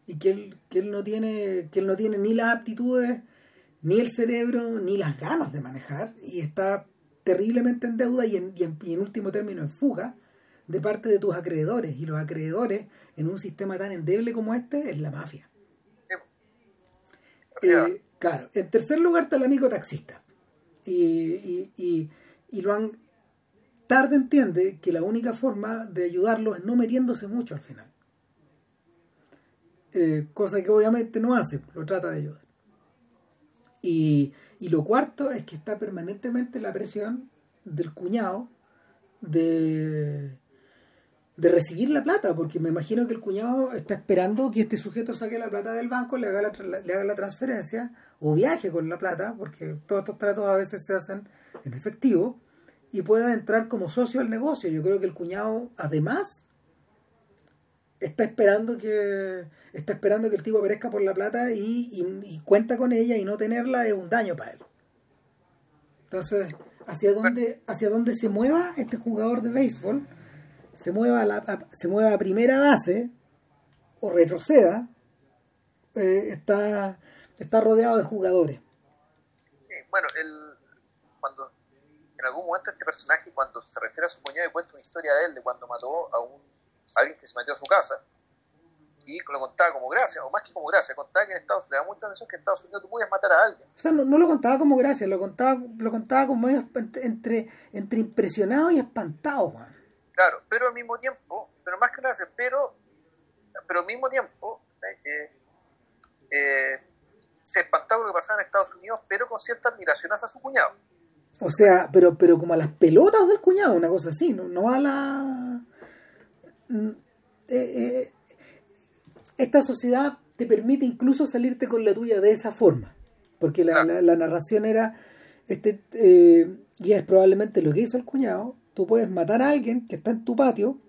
y que él, que él no tiene, que él no tiene ni las aptitudes, ni el cerebro, ni las ganas de manejar, y está terriblemente en deuda y en, y en último término en fuga de parte de tus acreedores. Y los acreedores, en un sistema tan endeble como este, es la mafia. Eh, claro, en tercer lugar está el amigo taxista. Y, y, y, lo han tarde entiende que la única forma de ayudarlo es no metiéndose mucho al final. Eh, cosa que obviamente no hace, lo trata de ayudar. Y, y lo cuarto es que está permanentemente la presión del cuñado de, de recibir la plata, porque me imagino que el cuñado está esperando que este sujeto saque la plata del banco, le haga la, le haga la transferencia o viaje con la plata, porque todos estos tratos a veces se hacen en efectivo, y pueda entrar como socio al negocio. Yo creo que el cuñado, además, está esperando que está esperando que el tipo aparezca por la plata y, y, cuenta con ella y no tenerla es un daño para él. Entonces, hacia dónde, hacia dónde se mueva este jugador de béisbol, se mueva a, la, se mueva a primera base o retroceda, eh, está, está rodeado de jugadores. Sí, bueno, el, cuando en algún momento este personaje, cuando se refiere a su cuñado y cuenta una historia de él, de cuando mató a un a alguien que se metió a su casa, y lo contaba como gracia, o más que como gracia, contaba que en Estados Unidos, le da mucha atención que en Estados Unidos tú puedes matar a alguien. O sea, no, lo contaba como gracia, lo contaba, lo contaba como entre, entre impresionado y espantado, Juan. Claro, pero al mismo tiempo, pero más que gracia, pero, pero al mismo tiempo, eh, eh, se espantaba lo que pasaba en Estados Unidos, pero con cierta admiración hacia su cuñado. O sea, pero, pero como a las pelotas del cuñado, una cosa así, no, no a la... Mm, eh, eh, esta sociedad te permite incluso salirte con la tuya de esa forma, porque la, narración era, este, eh, y es probablemente lo que hizo el cuñado, tú puedes matar a alguien que está en tu patio,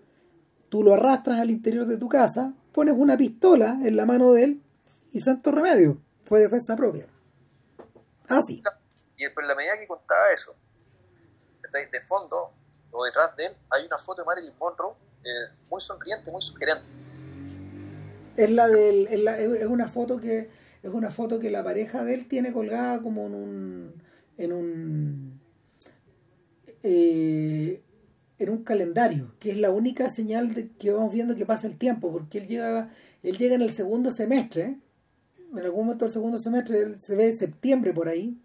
tú lo arrastras al interior de tu casa, pones una pistola en la mano de él y santo remedio, fue defensa propia. Así. Y después la medida que contaba eso, de fondo o detrás de él hay una foto de Marilyn Monroe eh, muy sonriente, muy sugerente. Es la del, es, es, una foto que es una foto que la pareja de él tiene colgada como en un en un eh, en un calendario, que es la única señal que vamos viendo que pasa el tiempo, porque él llega él llega en el segundo semestre, en algún momento del segundo semestre se ve septiembre por ahí,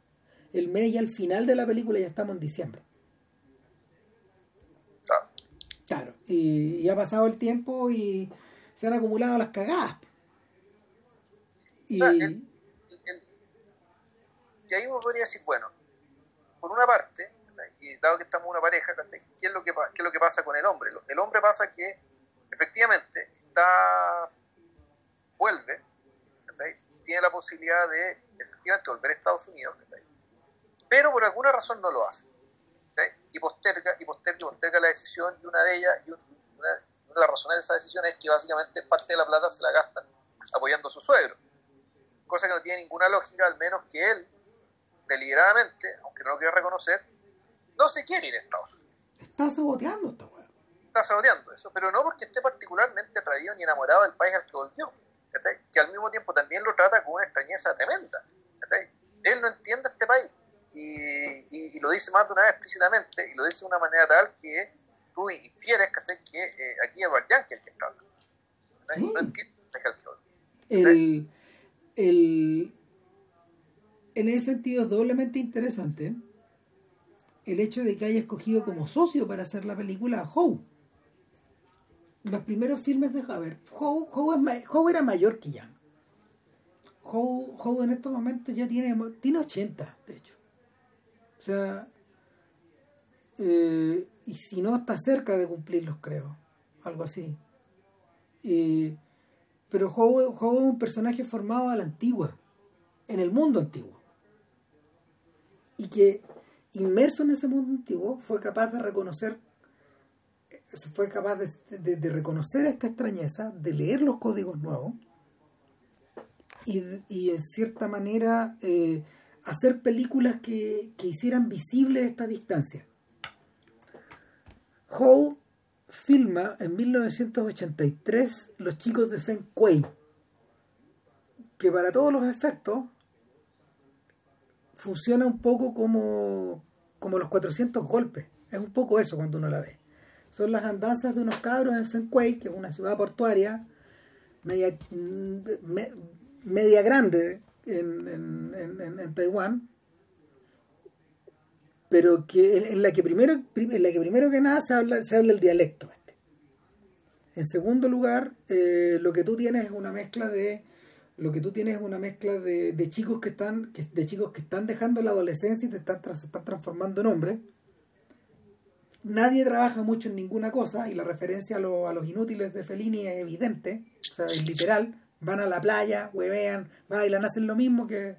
el mes y al final de la película ya estamos en diciembre. Claro, y, ha pasado el tiempo y se han acumulado las cagadas. Y, o sea, ahí uno podría decir, bueno, por una parte, y dado que estamos en una pareja, ¿qué es, lo que, ¿qué es lo que pasa con el hombre? El hombre pasa que efectivamente está vuelve, tiene la posibilidad de efectivamente volver a Estados Unidos, pero por alguna razón no lo hace y posterga, y posterga, y posterga la decisión, y una de ellas, y una, de las razones de esa decisión es que básicamente parte de la plata se la gasta apoyando a su suegro, cosa que no tiene ninguna lógica, al menos que él, deliberadamente, aunque no lo quiera reconocer, no se quiere ir a Estados Unidos. Está saboteando esta weá. Está saboteando eso, pero no porque esté particularmente atraído ni enamorado del país al que volvió, que al mismo tiempo también lo trata con una extrañeza tremenda. Él no entiende este país y, lo dice más de una vez explícitamente, y lo dice de una manera tal que tú infieres que eh, aquí es Edward Yankee el que está hablando. No entiendes el, el, en ese sentido es doblemente interesante el hecho de que haya escogido como socio para hacer la película a Howe. Los primeros filmes de Haber, Howe, Howe, era mayor que Young. Howe, Howe en estos momentos ya tiene, tiene 80, de hecho. O sea, eh, y si no está cerca de cumplirlos, creo. Algo así. pero es un personaje formado a la antigua, en el mundo antiguo. y que inmerso en ese mundo antiguo fue capaz de reconocer fue capaz de, de, reconocer esta extrañeza, de leer los códigos nuevos y, y en cierta manera eh, hacer películas que, que, hicieran visible esta distancia. Howe filma en 1983 Los chicos de Feng Kuei, que para todos los efectos funciona un poco como, como los 400 golpes. Es un poco eso cuando uno la ve. Son las andanzas de unos cabros en Fenquei, que es una ciudad portuaria media, media grande en, en, en, Taiwán, pero que en, la que primero en la que primero que nada se habla, se habla el dialecto. Este. En segundo lugar, eh, lo que tú tienes es una mezcla de lo que tú tienes es una mezcla de, de chicos que están de chicos que están dejando la adolescencia y te están, se están transformando en hombres nadie trabaja mucho en ninguna cosa y la referencia a, a los inútiles de Fellini es evidente o sea es literal van a la playa huevean bailan hacen lo mismo que,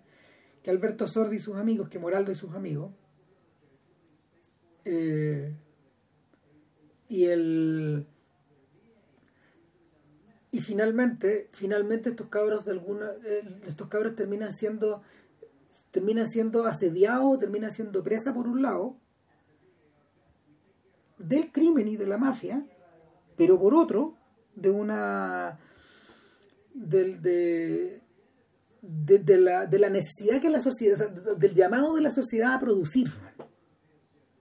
que Alberto Sordi y sus amigos que Moraldo y sus amigos. Eh, y el y finalmente, finalmente estos cabros de alguna, eh, estos cabros terminan siendo terminan siendo asediados, terminan siendo presa por un lado del crimen y de la mafia, pero por otro de una del, de, de, la, de la necesidad que la sociedad, del llamado de la sociedad a producir.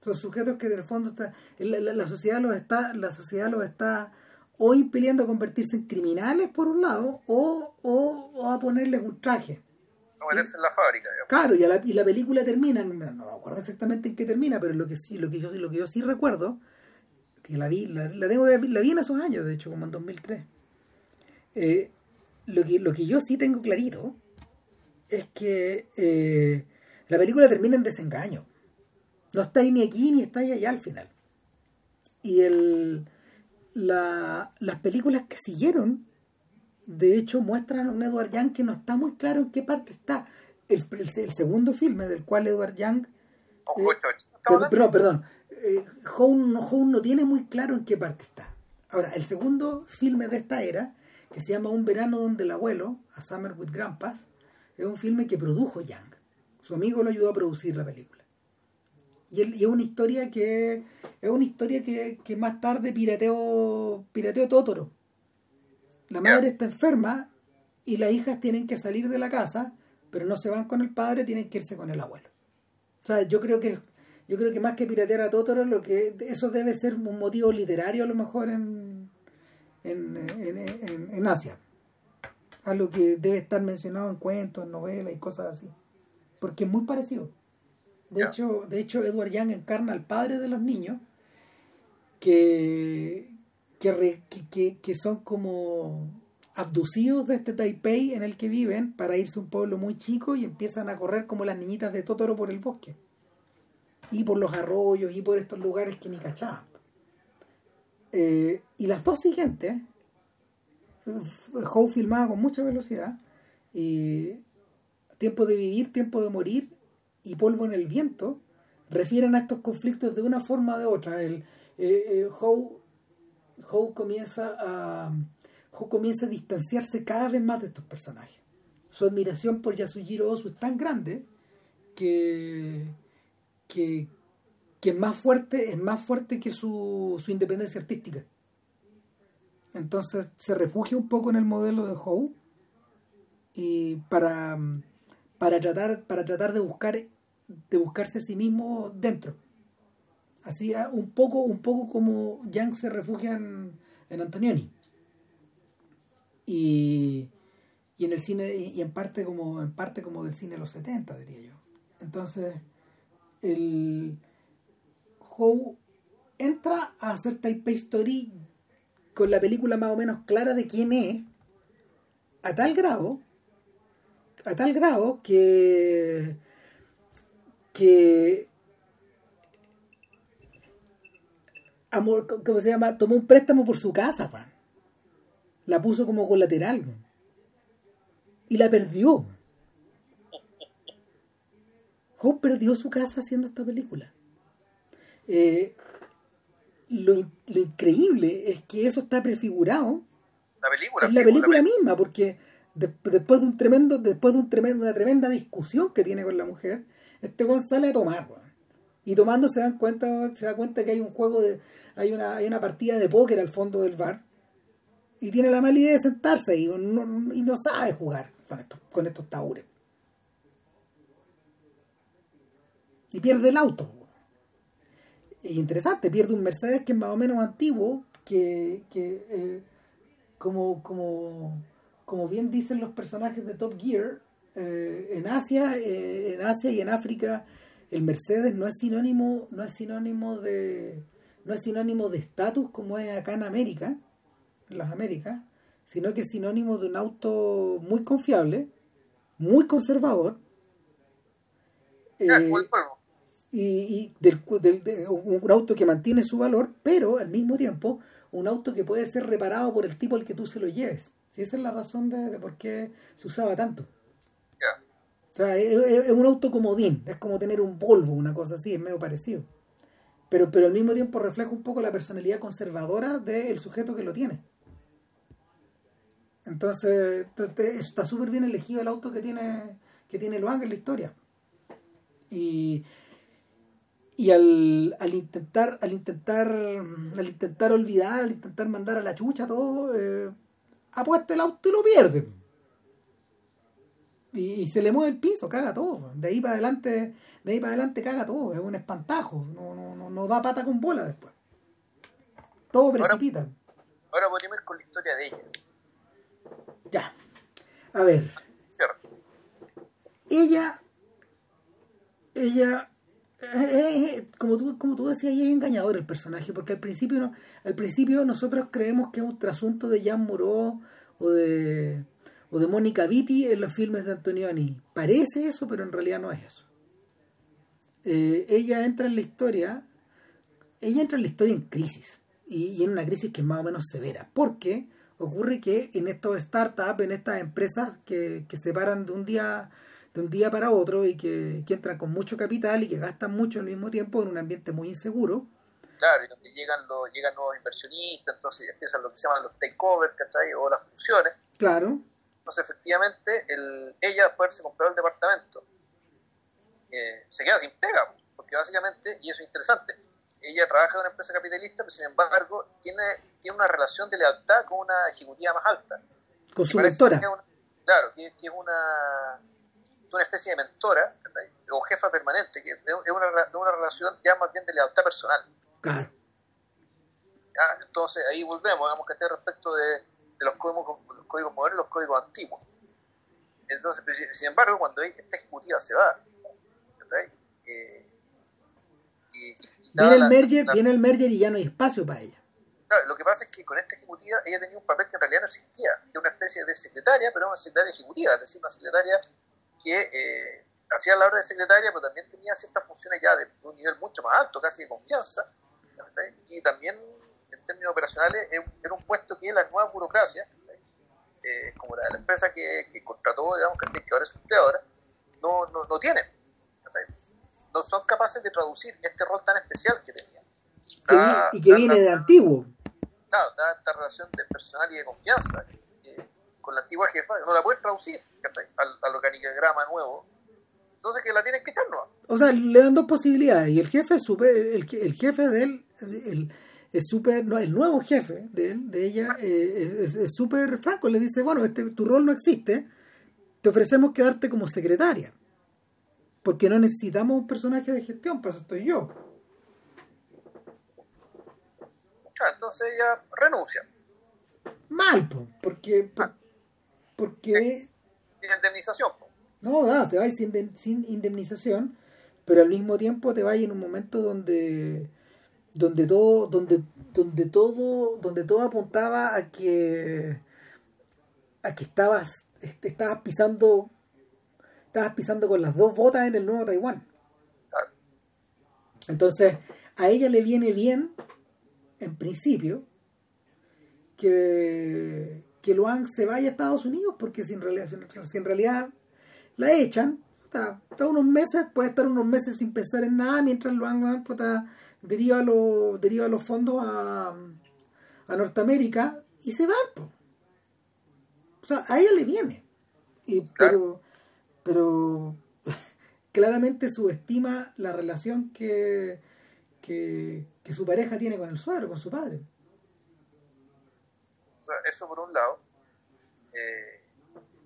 Son sujetos que en el fondo está, la, la, sociedad los está, la sociedad los está o impeliendo a convertirse en criminales por un lado o, o, a ponerles un traje. O meterse en la fábrica. Claro, y, la, y la película termina, no, me acuerdo exactamente en qué termina, pero lo que sí, lo que yo, lo que yo sí recuerdo, que la vi, la, la, tengo, la vi en esos años, de hecho, como en 2003. Eh, lo, que, lo que yo sí tengo clarito es que eh, la película termina en desengaño. No está ahí ni aquí ni está ahí allá al final. Y el la, las películas que siguieron, de hecho, muestran a un Edward Young que no está muy claro en qué parte está. El, el, segundo filme del cual Edward Young... Eh, perdón, perdón. Eh, no tiene muy claro en qué parte está. Ahora, el segundo filme de esta era, que se llama Un verano donde el abuelo, A Summer with Grandpas, es un filme que produjo Young. Su amigo lo ayudó a producir la película. Y, es una historia que es una historia que, más tarde pirateó pirateó Totoro. La madre está enferma y las hijas tienen que salir de la casa, pero no se van con el padre, tienen que irse con el abuelo. O sea, yo creo que yo creo que más que piratear a Totoro, lo que eso debe ser un motivo literario a lo mejor en en, en, en Asia. Algo que debe estar mencionado en cuentos, en novelas y cosas así. Porque es muy parecido. De, hecho, de hecho, Edward Young encarna al padre de los niños que, que, que, son como abducidos de este Taipei en el que viven para irse a un pueblo muy chico y empiezan a correr como las niñitas de Totoro por el bosque y por los arroyos y por estos lugares que ni cachaban. Eh, y las dos siguientes, Howe filmaba con mucha velocidad, y Tiempo de vivir, tiempo de morir, y polvo en el viento refieren a estos conflictos de una forma o de otra. El, eh, eh comienza a comienza a distanciarse cada vez más de estos personajes. Su admiración por Yasujiro Ozu es tan grande que, que, que es más fuerte, es más fuerte que su, su independencia artística. Entonces se refugia un poco en el modelo de Howe y para, para tratar, para tratar de buscar de buscarse a sí mismo dentro. Así ah, un poco, un poco como Young se refugia en, Antonioni. Y, y, en el cine, y en parte como, en parte como del cine de los 70, diría yo. Entonces, el Howe entra a hacer Taipei Story con la película más o menos clara de quién es, a tal grado, a tal grado que que amor, ¿cómo se llama? Tomó un préstamo por su casa, La puso como colateral, Y la perdió. Hope perdió su casa haciendo esta película. Eh, lo, lo increíble es que eso está prefigurado La película. es la pues, película misma, porque de- después de un tremendo, después de un tremendo, una tremenda discusión que tiene con la mujer, este weón sale a tomar, weón. Y tomando se dan cuenta, se da cuenta que hay un juego de, hay una, hay una partida de póker al fondo del bar. Y tiene la mala idea de sentarse y no, y no sabe jugar con estos, con estos. Y pierde el auto. Y interesante, pierde un Mercedes que es más o menos antiguo, que, que eh, como, como, como bien dicen los personajes de Top Gear, eh, en Asia, eh, en Asia y en África, el Mercedes no es sinónimo, no es sinónimo de, no es sinónimo de estatus como es acá en América, en las Américas, sino que es sinónimo de un auto muy confiable, muy conservador. Eh. Y, y del, del- de- un auto que mantiene su valor, pero al mismo tiempo un auto que puede ser reparado por el tipo al que tú se lo lleves. Si esa es la razón de, de por qué se usaba tanto. O sea, es, un auto comodín, es como tener un Volvo, una cosa así, es medio parecido. Pero, pero al mismo tiempo refleja un poco la personalidad conservadora del sujeto que lo tiene. Entonces, está súper bien elegido el auto que tiene, que tiene Luang en la historia. Y, y al, al intentar al intentar al intentar olvidar al intentar mandar a la chucha todo eh, apuesta el auto y lo pierde. Y, y se le mueve el piso caga todo. De ahí para adelante de ahí para adelante caga todo es un espantajo no, no, no, no da pata con bola después. Todo Ahora- precipita. Ahora podríamos ir con la historia de ella. ya. A ver. Cierra. ella ella como tú como tú decías es engañador el personaje porque al principio no al principio nosotros creemos que es un trasunto de Jean Moreau o de o de Mónica Vitti en los filmes de Antonioni parece eso pero en realidad no es eso. Eh, ella entra en la historia ella entra en la historia en crisis y, y en una crisis que es más o menos severa porque ocurre que en estos startups en estas empresas que, que se paran de un día de un día para otro y que, que entran con mucho capital y que gastan mucho al mismo tiempo en un ambiente muy inseguro Claro, y donde llegan, los, llegan nuevos inversionistas, entonces empiezan lo que se llaman los takeovers, ¿cachai? O las funciones. claro Entonces, efectivamente, el, ella, al poderse comprar el departamento, eh, se queda sin pega, porque básicamente, y eso es interesante, ella trabaja en una empresa capitalista, pero sin embargo, tiene, tiene una relación de lealtad con una ejecutiva más alta. con su mentora que es una- claro, que, que es una, una especie de mentora, o jefa permanente, que es una, de una relación ya más bien de lealtad personal. claro. Entonces ahí volvemos, digamos que respecto de, de los, códigos, los códigos modernos y los códigos antiguos. Entonces, pero sin, embargo, cuando esta ejecutiva se va. Eh, y, y- viene el merger la- viene el merger y ya no hay espacio para ella claro, lo que pasa es que con esta ejecutiva ella tenía un papel que en realidad no existía, que era una especie de secretaria, pero una secretaria ejecutiva, es decir, una secretaria que eh, hacía la obra de secretaria, pero también tenía ciertas funciones ya de un nivel mucho más alto, casi de confianza, ¿cachai? y también en términos operacionales era un- puesto que la nueva burocracia, ¿cachai? eh, como la de la empresa que, que contrató, digamos, que ahora es empleadora, no, no, no tiene. ¿cachai? No son capaces de traducir este rol tan especial que tenía. Que vi- Da- y que viene de antiguo claro, da esta relación de personal y de confianza con la antigua jefa, no la pueden traducir al, al organigrama nuevo. Entonces que la tienen que echar nueva. o sea le dan dos posibilidades y el jefe es súper el, el jefe de él el, es súper no, el nuevo jefe de él de ella eh, es súper franco le dice bueno este tu rol no existe te ofrecemos quedarte como secretaria porque no necesitamos un personaje de gestión para eso estoy yo Claro, entonces ella renuncia. mal po, porque por- porque Sin, sin indemnización. No, nada, te vas sin, sin indemnización, pero al mismo tiempo te vas en un momento donde donde todo donde donde todo donde todo apuntaba a que a que estabas est- estabas pisando estabas pisando con las dos botas en el nuevo Taiwán. Entonces, a ella le viene bien en principio que que Luang se vaya a Estados Unidos porque si en realidad si en- si en realidad la echan está, está unos meses, puede estar unos meses sin pensar en nada mientras lo han deriva, lo, deriva los fondos a, a Norteamérica y se va. O sea, a ella le viene. Y, pero, pero claramente subestima la relación que, que, que, su pareja tiene con el suegro, con su padre. Eso por un lado. Eh,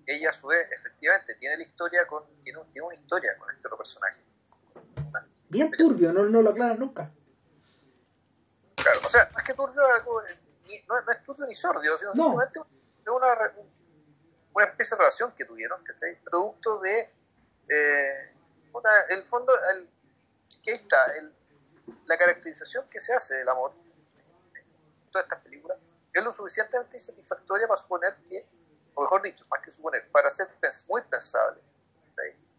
ella a su vez, efectivamente, tiene la historia con, tiene, tiene una historia con este otro personaje. Bien turbio, no, no lo aclaran nunca. Claro, o sea, más que turbio, no, no, es turbio ni sordio, sino simplemente una, una especie de relación que tuvieron, ¿cachai? Producto de, eh, el fondo, el, que ahí está, el, la caracterización que se hace del amor todas estas es lo suficientemente satisfactoria para suponer que o mejor dicho, más que suponer, para ser muy pensable,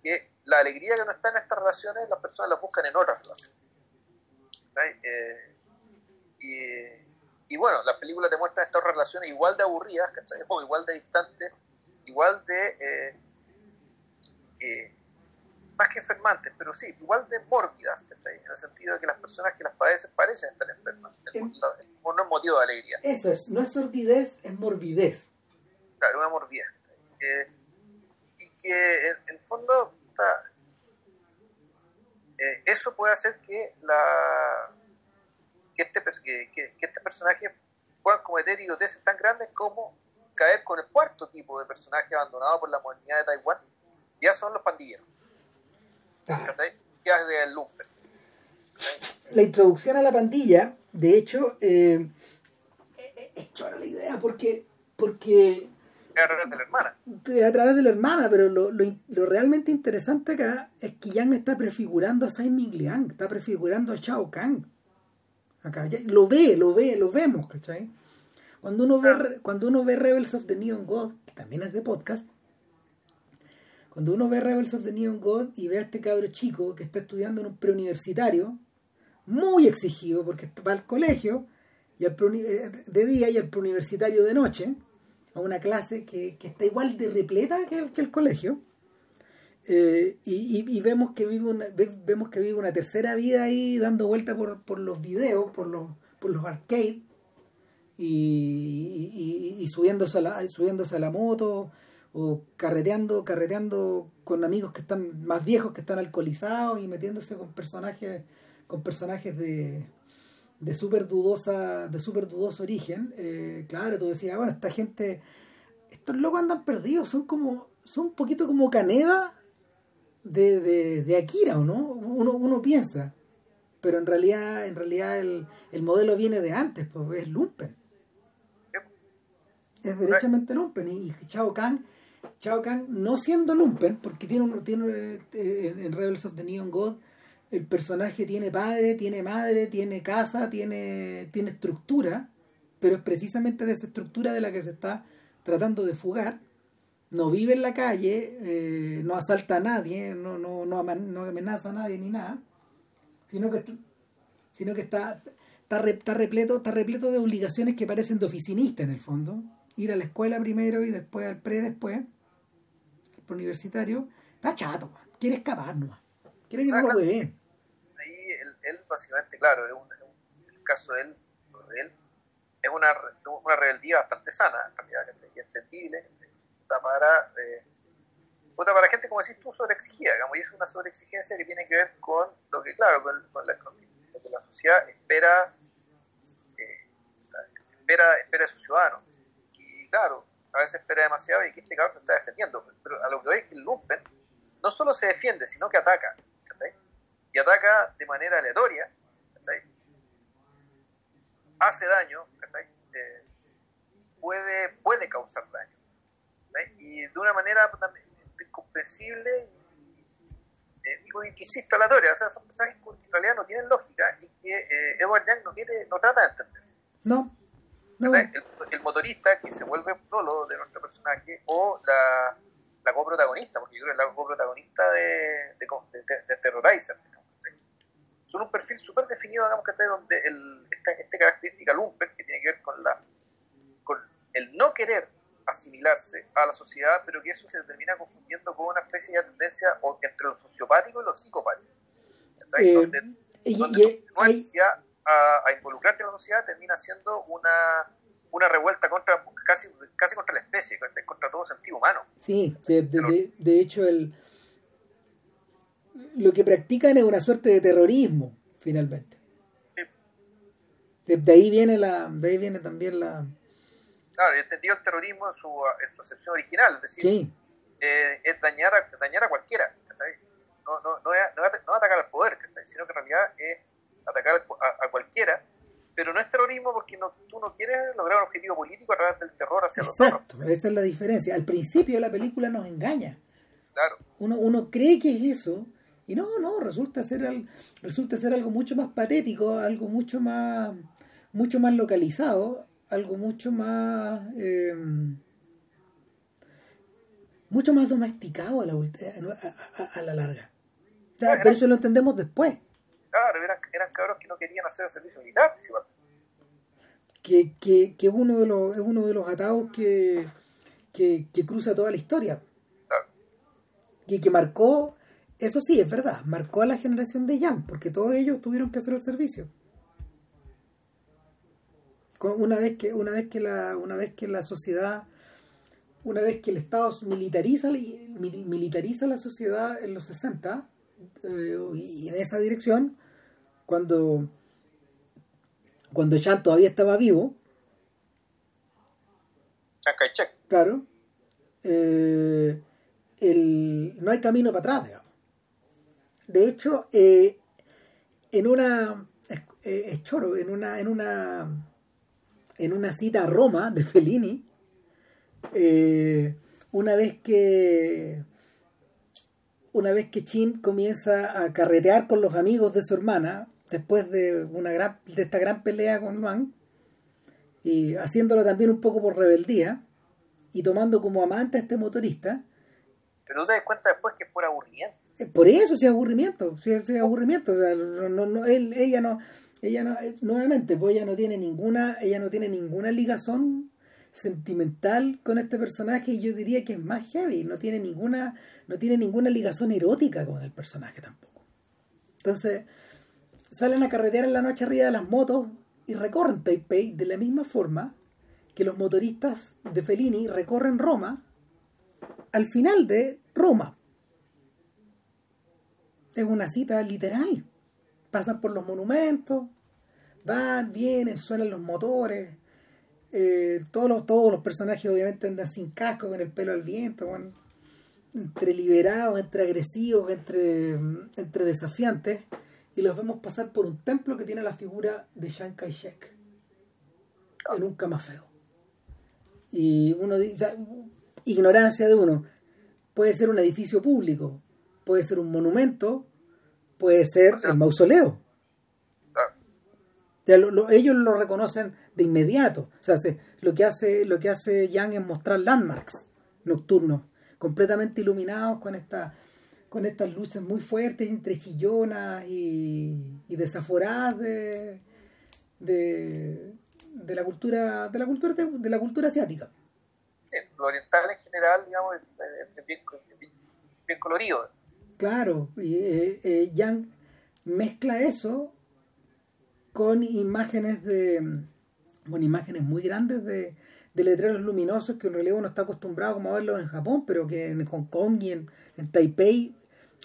que la alegría que no está en estas relaciones, las personas la buscan en otras relaciones. Eh, y, bueno, las películas demuestran estas relaciones igual de aburridas, o igual de distantes, igual de, eh, eh, más que enfermantes, pero sí, igual de mórbidas, en el sentido de que las personas que las padecen parecen estar enfermas, o no es motivo de alegría. Eso es, no es sordidez, es morbidez claro, una mordida. Eh, y que en, el fondo eh, eso puede hacer que la que este, que, que, este personaje pueda cometer idioteces tan grandes como caer con el cuarto tipo de personaje abandonado por la comunidad de Taiwán, ya son los pandilleros. La introducción a la pandilla, de hecho, eh, es chora la idea, porque, porque a través de la hermana. A través de la hermana, pero lo, lo, lo realmente interesante acá es que Yang está prefigurando a Sai Ming Liang, está prefigurando a Shao Kahn. Acá, lo ve, lo ve, lo vemos, ¿cachai? Cuando uno, ve, cuando uno ve Rebels of the Neon God, que también es de podcast, cuando uno ve Rebels of the Neon God y ve a este cabro chico que está estudiando en un preuniversitario, muy exigido porque va al colegio y al eh, de día y al preuniversitario de noche, a una clase que, está igual de repleta que el, que el colegio. Eh, y, vemos que vive una vemos que vive una tercera vida ahí dando vuelta por, los videos por los por los arcades y, subiéndose a la subiéndose a la moto o carreteando carreteando con amigos que están más viejos que están alcoholizados y metiéndose con personajes con personajes de de súper dudosa, de super dudoso origen, eh, claro, tú decías, bueno, esta gente, estos locos andan perdidos, son como, son un poquito como Caneda de, de, de Akira, ¿o no? Uno, uno piensa, pero en realidad, en realidad el, el modelo viene de antes, pues es Lumpen. Es derechamente Lumpen, y, Chao Kahn, Chao Kahn no siendo Lumpen, porque tiene, un, tiene eh, en Rebels of the Neon God, el personaje tiene padre, tiene madre, tiene casa, tiene, tiene estructura, pero es precisamente de esa estructura de la que se está tratando de fugar. No vive en la calle, eh, no asalta a nadie, no, no, no, amenaza a nadie ni nada, sino que, sino que está, está, repleto, está repleto de obligaciones que parecen de oficinista en el fondo. Ir a la escuela primero y después al pre después, universitario. Está chato, quiere escapar nomás. Quiere que no lo Ahí él, básicamente, claro, es un, el caso de él, de él es una, una rebeldía bastante sana, en realidad, y entendible, para, eh, para gente, como decís tú, sobreexigida, digamos, y es una sobreexigencia que tiene que ver con lo que, claro, con, la, lo que la sociedad espera, eh, espera, espera de sus ciudadanos. Y claro, a veces espera demasiado y que este cabrón se está defendiendo, pero a lo que veis que el lumpen no solo se defiende, sino que ataca y ataca de manera aleatoria, hace daño, eh, puede, puede causar daño. Y de una manera incomprensible y, eh, insisto, aleatoria. O sea, son personajes que en realidad no tienen lógica y que eh, Edward Young no, quiere, no trata de entender. No. El, motorista que se vuelve solo de nuestro personaje o la, la coprotagonista, porque yo creo que es la coprotagonista de, de, de, de Terrorizer son un perfil súper definido, digamos, que está donde el, esta, característica lumper, que tiene que ver con, la, con el no querer asimilarse a la sociedad, pero que eso se termina confundiendo con una especie de tendencia entre lo sociopático y lo psicopático. Eh, donde, donde a, a, involucrarte en la sociedad termina siendo una, una revuelta contra casi, casi contra la especie, contra todo sentido humano. Sí, de, de, de, hecho el lo que practican es una suerte de terrorismo, finalmente. Sí. De, ahí viene la, de ahí viene también la, claro, entendido el terrorismo en su, en su acepción original, es decir, eh, es dañar a, dañar a cualquiera, no, no, no, es, no, es, atacar al poder, sino que en realidad es atacar a, cualquiera, pero no es terrorismo porque no, tú no quieres lograr un objetivo político a través del terror hacia los otros. Exacto, esa es la diferencia. Al principio la película nos engaña. Claro. Uno, uno cree que es eso, y no, no, resulta ser, resulta ser algo mucho más patético, algo mucho más, mucho más localizado, algo mucho más eh, mucho más domesticado a la, a, la larga. O sea, pero eso lo entendemos después. Claro, eran, eran cabros que no querían hacer el servicio militar, Que, que, que, es uno de los, es uno de los atados que, que, que cruza toda la historia. Claro. Y que marcó, eso sí, es verdad, marcó a la generación de Jan, porque todos ellos tuvieron que hacer el servicio una vez que una vez que la una vez que la sociedad una vez que el Estado militariza militariza la sociedad en los 60 eh, y en esa dirección cuando cuando Chan todavía estaba vivo claro eh, el, no hay camino para atrás digamos. de hecho eh, en una es choro en una en una en una cita a Roma de Fellini, eh, una vez que una vez que Chin comienza a carretear con los amigos de su hermana, después de una gran, de esta gran pelea con Luan, y haciéndolo también un poco por rebeldía, y tomando como amante a este motorista. Pero te das cuenta después que es por aburrimiento. Eh, por eso, si es aburrimiento, si es, aburrimiento. no, no, él, ella no, ella no, eh, nuevamente, pues ella no tiene ninguna, ella no tiene ninguna ligazón sentimental con este personaje y yo diría que es más heavy, no tiene ninguna, no tiene ninguna ligazón erótica con el personaje tampoco. Entonces, salen a carretear en la noche arriba de las motos y recorren Taipei de la misma forma que los motoristas de Fellini recorren Roma al final de Roma. Es una cita literal. Pasan por los monumentos, van, vienen, suenan los motores, eh, todos, los, todos los personajes obviamente andan sin casco, con el pelo al viento, entre liberados, entre agresivos, entre, entre desafiantes, y los vemos pasar por un templo que tiene la figura de Chiang Kai-shek, en un camafeo. Y uno ignorancia de uno, puede ser un edificio público, puede ser un monumento, puede ser el mausoleo. ellos lo reconocen de inmediato. O sea, lo que hace, lo que hace Yang es mostrar landmarks nocturnos, completamente iluminados con esta con estas luces muy fuertes entre chillonas y, desaforadas de, de, la cultura de la cultura de la cultura asiática. Sí, lo oriental en general, digamos, es, bien colorido. Claro, y eh, eh, Yang mezcla eso con imágenes de con imágenes muy grandes de, letreros luminosos que en realidad uno está acostumbrado como a verlos en Japón, pero que en Hong Kong y en, Taipei,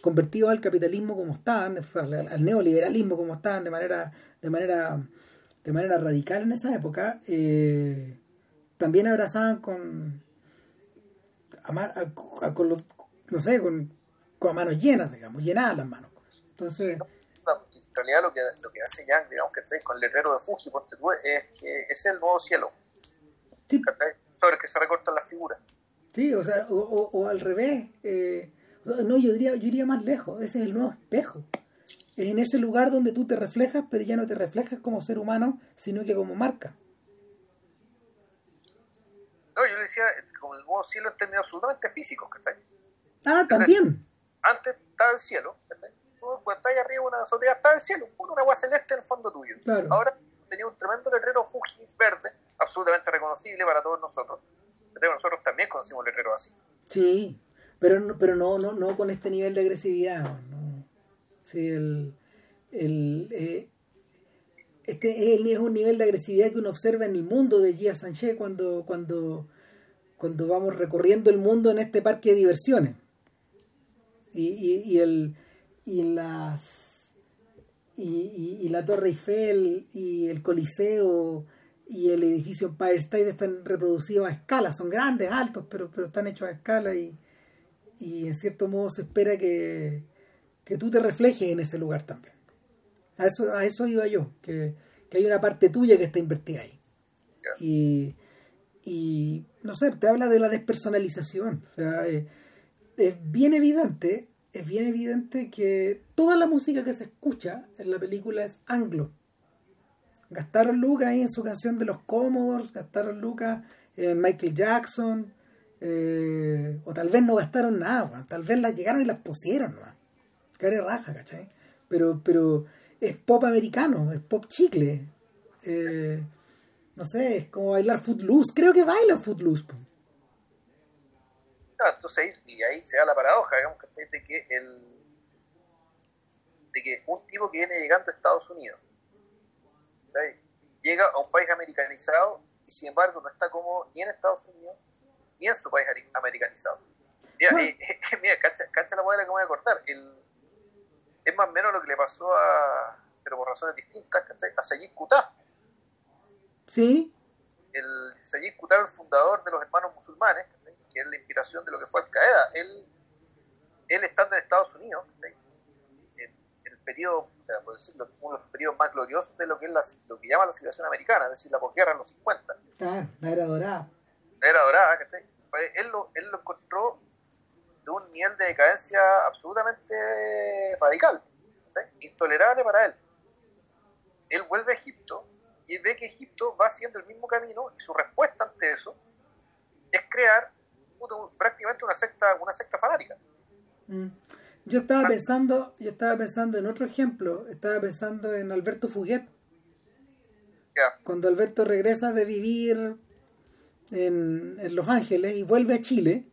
convertidos al capitalismo como estaban, al, neoliberalismo como estaban de manera, de manera, de manera radical en esa época, eh, también abrazaban con, con los, no sé, con con manos llenas, digamos, llenadas las manos. Entonces... en realidad lo que, lo que hace Yang, digamos, que con el letrero de Fuji, es que es el nuevo cielo. Sobre el que se recortan las figuras. Sí, o sea, o, o, al revés. Eh, no, yo diría, yo iría más lejos. Ese es el nuevo espejo. Es en ese lugar donde tú te reflejas, pero ya no te reflejas como ser humano, sino que como marca. No, yo le decía, como el nuevo cielo en términos absolutamente físicos, ¿cachai? Ah, también antes estaba el cielo, cuando estás ahí arriba una azotea estaba el cielo, una agua celeste en el fondo tuyo. Ahora tenía un tremendo letrero Fuji verde, absolutamente reconocible para todos nosotros, Nosotros también conocimos letreros así. Sí, pero, no, pero no, no, no con este nivel de agresividad. No. Sí, el, el, eh, este es un nivel de agresividad que uno observa en el mundo de Gia Sanchez cuando, cuando, cuando vamos recorriendo el mundo en este parque de diversiones. Y, y, y el, y las y, y, la Torre Eiffel y el Coliseo y el edificio Empire State están reproducidos a escala, son grandes, altos, pero, pero están hechos a escala y, y en cierto modo se espera que, que tú te reflejes en ese lugar también. A eso, a eso iba yo, que, que hay una parte tuya que está invertida ahí. Y, y no sé, te habla de la despersonalización. O sea, eh, es bien evidente es bien evidente que toda la música que se escucha en la película es anglo. Gastaron Lucas ahí en su canción de los Commodores, gastaron Lucas en Michael Jackson, eh, o tal vez no gastaron nada, tal vez las llegaron y las pusieron, ¿no? Care raja, ¿cachai? Pero, pero es pop americano, es pop chicle. Eh, no sé, es como bailar footloose. Creo que bailan footloose. entonces, y ahí se da la paradoja, digamos, de que el de que un tipo que viene llegando a Estados Unidos llega a un país americanizado y sin embargo no está como ni en Estados Unidos ni en su país americanizado. Mira, eh, mira cacha, cacha, la modela que voy a cortar. El, es más o menos lo que le pasó a, pero por razones distintas, a Sayyid Qutb. Sí. El Sayyid Qutb, el fundador de los hermanos musulmanes, que es la inspiración de lo que fue Al Qaeda. Él, él estando en Estados Unidos, en, el periodo, por decirlo, uno de los periodos más gloriosos de lo que es lo que llama la civilización americana, es decir, la posguerra en los 50. Ah, la era dorada. Era dorada, pues, Él lo, él lo encontró de un nivel de decadencia absolutamente radical, intolerable para él. Él vuelve a Egipto y ve que Egipto va haciendo el mismo camino y su respuesta ante eso es crear prácticamente una secta, una secta fanática. Mm. Yo estaba ah. pensando, yo estaba pensando en otro ejemplo, estaba pensando en Alberto Fuguet. Cuando Alberto regresa de vivir en, en, Los Ángeles y vuelve a Chile,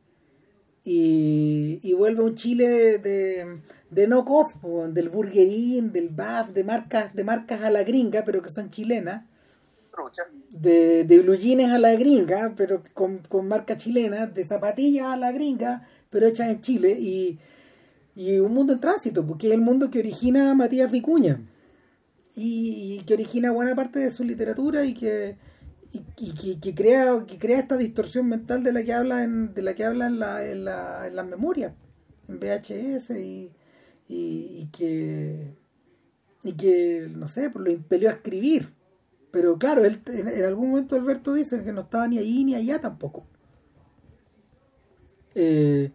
y, y vuelve a un Chile de, de knockoff, del burguerín, del BAF, de marcas, de marcas a la gringa, pero que son chilenas. De, de blue jeans a la gringa, pero con, con marca chilena, de zapatillas a la gringa, pero hechas en Chile, y, y un mundo en tránsito, porque es el mundo que origina Matías Vicuña, y, que origina buena parte de su literatura y que, y, que, crea, que crea esta distorsión mental de la que habla en, de la que habla en la, en la, en las memorias, en VHS, y, y, que y que, no sé, pues lo impelió a escribir pero claro, él, en, algún momento Alberto dice que no estaba ni ahí ni allá tampoco. Eh,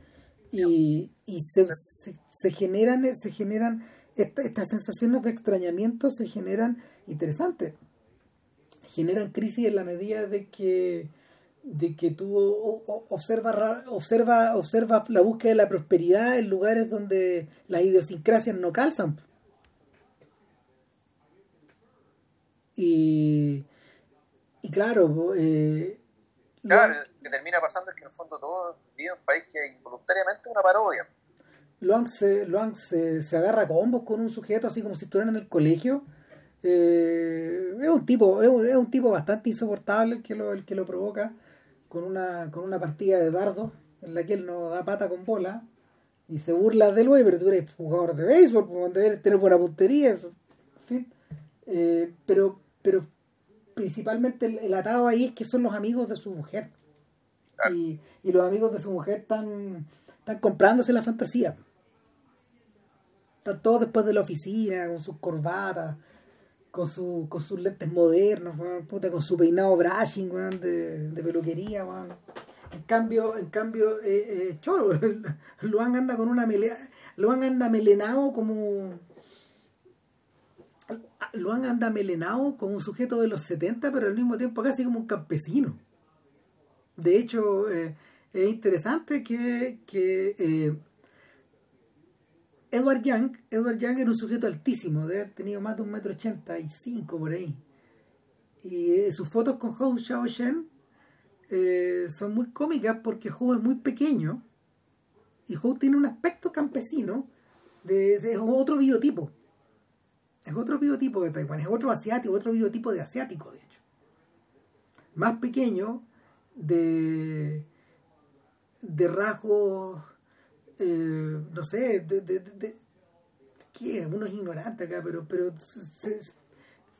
y, y se, se, generan, se generan estas sensaciones de extrañamiento se generan interesantes. Generan crisis en la medida de que de que tú observas observa, observa la búsqueda de la prosperidad en lugares donde las idiosincrasias no calzan. Y, y claro, eh, claro, lo que termina pasando es que en el fondo todo vive un país que involuntariamente es una parodia. Luang se, se, se agarra a combos con un sujeto así como si estuvieran en el colegio. Eh, es un tipo es un, tipo bastante insoportable el que lo, el que lo provoca con una, con una partida de dardos en la que él no da pata con bola y se burla del güey, pero tú eres jugador de béisbol, cuando eres tener buena puntería, en fin. Eh, pero pero principalmente el, atado ahí es que son los amigos de su mujer. Y, los amigos de su mujer están, están comprándose la fantasía. Están todos después de la oficina, con sus corbatas, con, su, con sus lentes modernos, con su peinado brushing de, de, peluquería. En cambio, en cambio eh, eh, Choro, Luan anda con una melena, Luan anda melenado como lo han anda melenado como un sujeto de los 70, pero al mismo tiempo casi como un campesino. De hecho, eh, es interesante que, que eh, Edward Young, Edward Young era un sujeto altísimo, de haber tenido más de un metro ochenta y cinco por ahí. Y eh, sus fotos con Hou Xiaoshen eh, son muy cómicas porque Howe es muy pequeño y Howe tiene un aspecto campesino, de, es otro biotipo. Es otro biotipo de Taiwán, es otro asiático, otro biotipo de asiático, de hecho. Más pequeño, de, de rasgos, eh, no sé, de, de, de, ¿qué? Uno es ignorante acá, pero, pero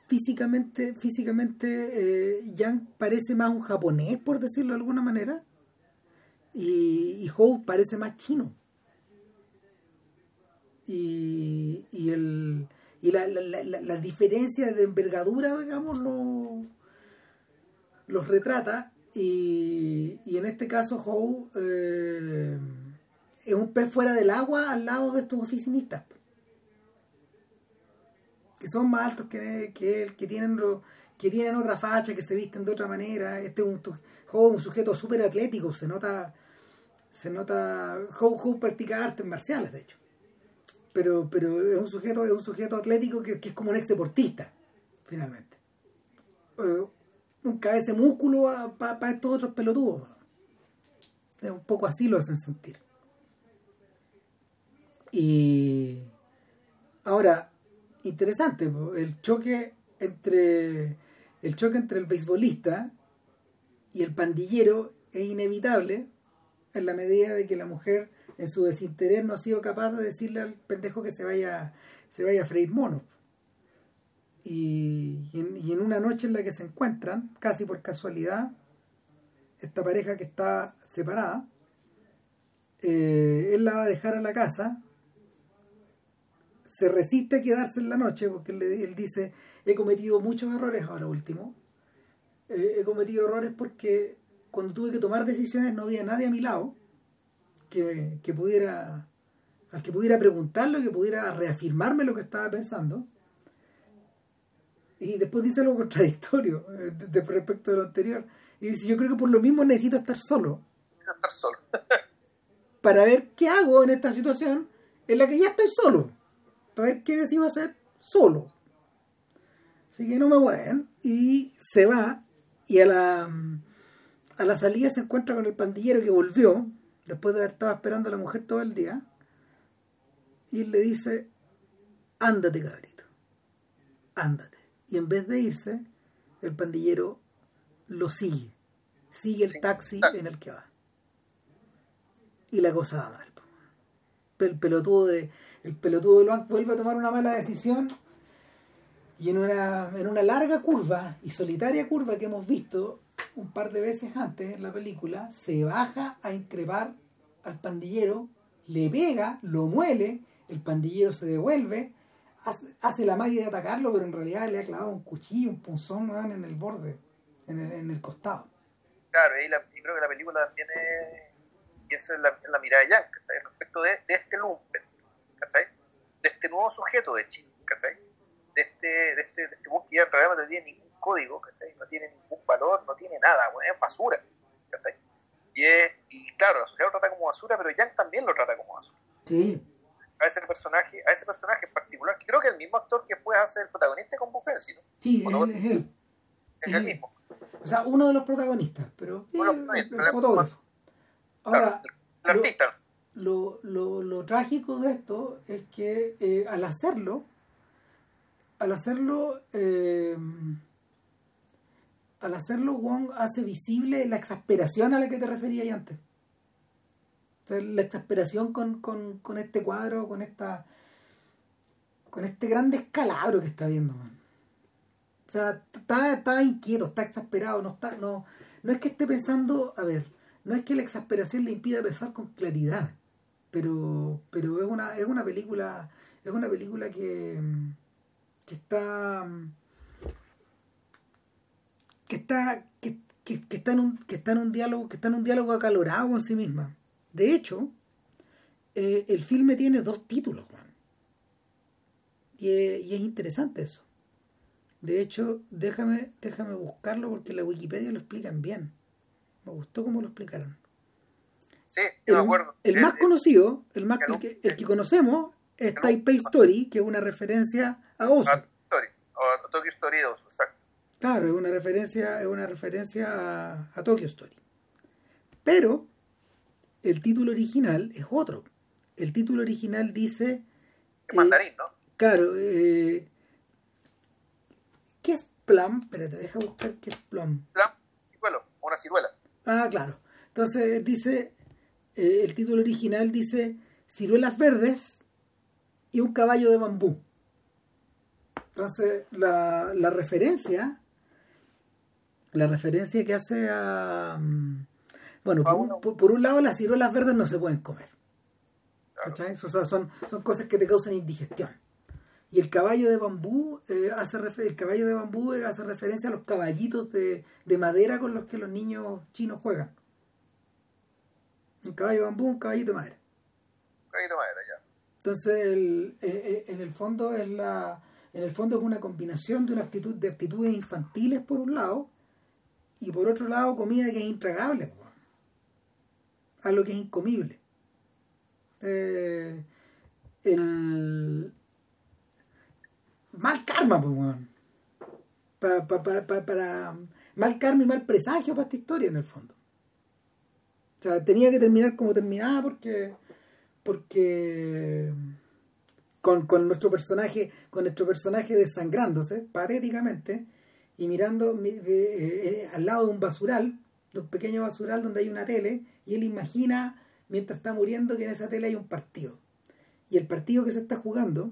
físicamente, físicamente eh, Yang parece más un japonés, por decirlo de alguna manera, y, y parece más chino. Y, y, el, y la, la, la, la diferencia de envergadura, digamos, lo, los retrata. Y, y en este caso, Howe eh, es un pez fuera del agua al lado de estos oficinistas que son más altos que, que que tienen, que tienen otra facha, que se visten de otra manera. Este es un, sujeto súper atlético, se nota, se nota, Howe, practica artes marciales, de hecho. Pero, pero es un sujeto, es un sujeto atlético que, que es como un ex deportista, finalmente. Eh, un cabeza músculo para estos otros pelotudos. Es un poco así lo hacen sentir. Y ahora, interesante, el choque entre el choque entre el beisbolista y el pandillero es inevitable en la medida de que la mujer en su desinterés no ha sido capaz de decirle al pendejo que se vaya se vaya a freír mono. Y, en, una noche en la que se encuentran casi por casualidad esta pareja que está separada eh, él la va a dejar a la casa se resiste a quedarse en la noche porque él, dice, he cometido muchos errores ahora último. he cometido errores porque cuando tuve que tomar decisiones no había nadie a mi lado que, que pudiera al que pudiera preguntarlo, que pudiera reafirmarme lo que estaba pensando. Y después dice algo contradictorio eh, de, respecto de lo anterior. Y dice, yo creo que por lo mismo necesito estar solo. Estar solo. para ver qué hago en esta situación en la que ya estoy solo para ver qué decido hacer solo. Así que no me mueven. Y se va. Y a la, a la salida se encuentra con el pandillero que volvió, después de haber estado esperando a la mujer todo el día. Y le dice, ándate cabrito, ándate. Y en vez de irse, el pandillero lo sigue. Sigue el taxi en el que va. Y la cosa va mal. El pelotudo de el pelotudo Luan vuelve a tomar una mala decisión y en una, en una larga curva y solitaria curva que hemos visto un par de veces antes en la película, se baja a increpar al pandillero, le pega, lo muele, el pandillero se devuelve, hace, la magia de atacarlo, pero en realidad le ha clavado un cuchillo, un punzón en el borde, en el, en el costado. Claro, y, creo que la película también es, y es la, mirada de Jack, respecto de, de este lumpen de este nuevo sujeto de Chile, De este, de este, de este bus que ya en realidad no tiene ningún código, No tiene ningún valor, no tiene nada, es basura, Y, es, y claro, la sociedad lo trata como basura, pero Yang también lo trata como basura. Sí. A ese personaje, a ese personaje en particular, creo que el mismo actor que puede hacer el protagonista con Buffensi, ¿no? Sí, es, él, es él. Es el mismo. O sea, uno de los protagonistas, pero, el, fotógrafo. Ahora, el, artista lo, lo, lo, trágico de esto es que eh, al hacerlo, al hacerlo, eh, al hacerlo, Wong hace visible la exasperación a la que te refería antes. la exasperación con, con, con, este cuadro, con esta con este gran descalabro que está viendo, O sea, está, está inquieto, está exasperado, no está, no, no es que esté pensando, a ver, no es que la exasperación le impida pensar con claridad pero pero es una es una película es una película que que está que está que, está en un que está en un diálogo que está en un diálogo acalorado con sí misma. De hecho eh, el filme tiene dos títulos y, y es interesante eso. De hecho déjame déjame buscarlo porque la Wikipedia lo explican bien. Me gustó cómo lo explicaron Sí, el, me acuerdo. El, más conocido, el, más, el, que, el que conocemos, es Taipei Story, que es una referencia a Osu. A Story, Tokyo Story 2, exacto. Claro, es una referencia, es una referencia a, a Tokyo Story. Pero el título original es otro. El título original dice. Es mandarín, ¿no? Claro, eh, ¿qué es plum? Espérate, deja buscar qué es plum. Plum, ciruelo, una ciruela. Ah, claro. Entonces dice, eh, el título original dice ciruelas verdes y un caballo de bambú. Entonces, la, la referencia, la referencia que hace a... mm, Bueno, por un, por- por un lado las ciruelas verdes no se pueden comer. ¿Cachai? O sea, son, son cosas que te causan indigestión. Y el caballo de bambú eh, hace refer- el caballo de bambú eh, hace referencia a los caballitos de, de madera con los que los niños chinos juegan. Un caballo de bambú, un caballito de madera. Un caballito de madera, ya. Entonces, el- eh, eh, en el fondo es la, en el fondo es una combinación de una actitud de actitudes infantiles por un lado y por otro lado comida que es intragable, algo que es incomible. Eh, el mal karma, pues, para mal karma y mal presagio para esta historia en el fondo. O sea, tenía que terminar como terminaba porque porque con, con nuestro personaje con nuestro personaje desangrándose patéticamente y mirando mi- eh, eh, al lado de un basural de un pequeño basural donde hay una tele y él imagina mientras está muriendo que en esa tele hay un partido. Y el partido que se está jugando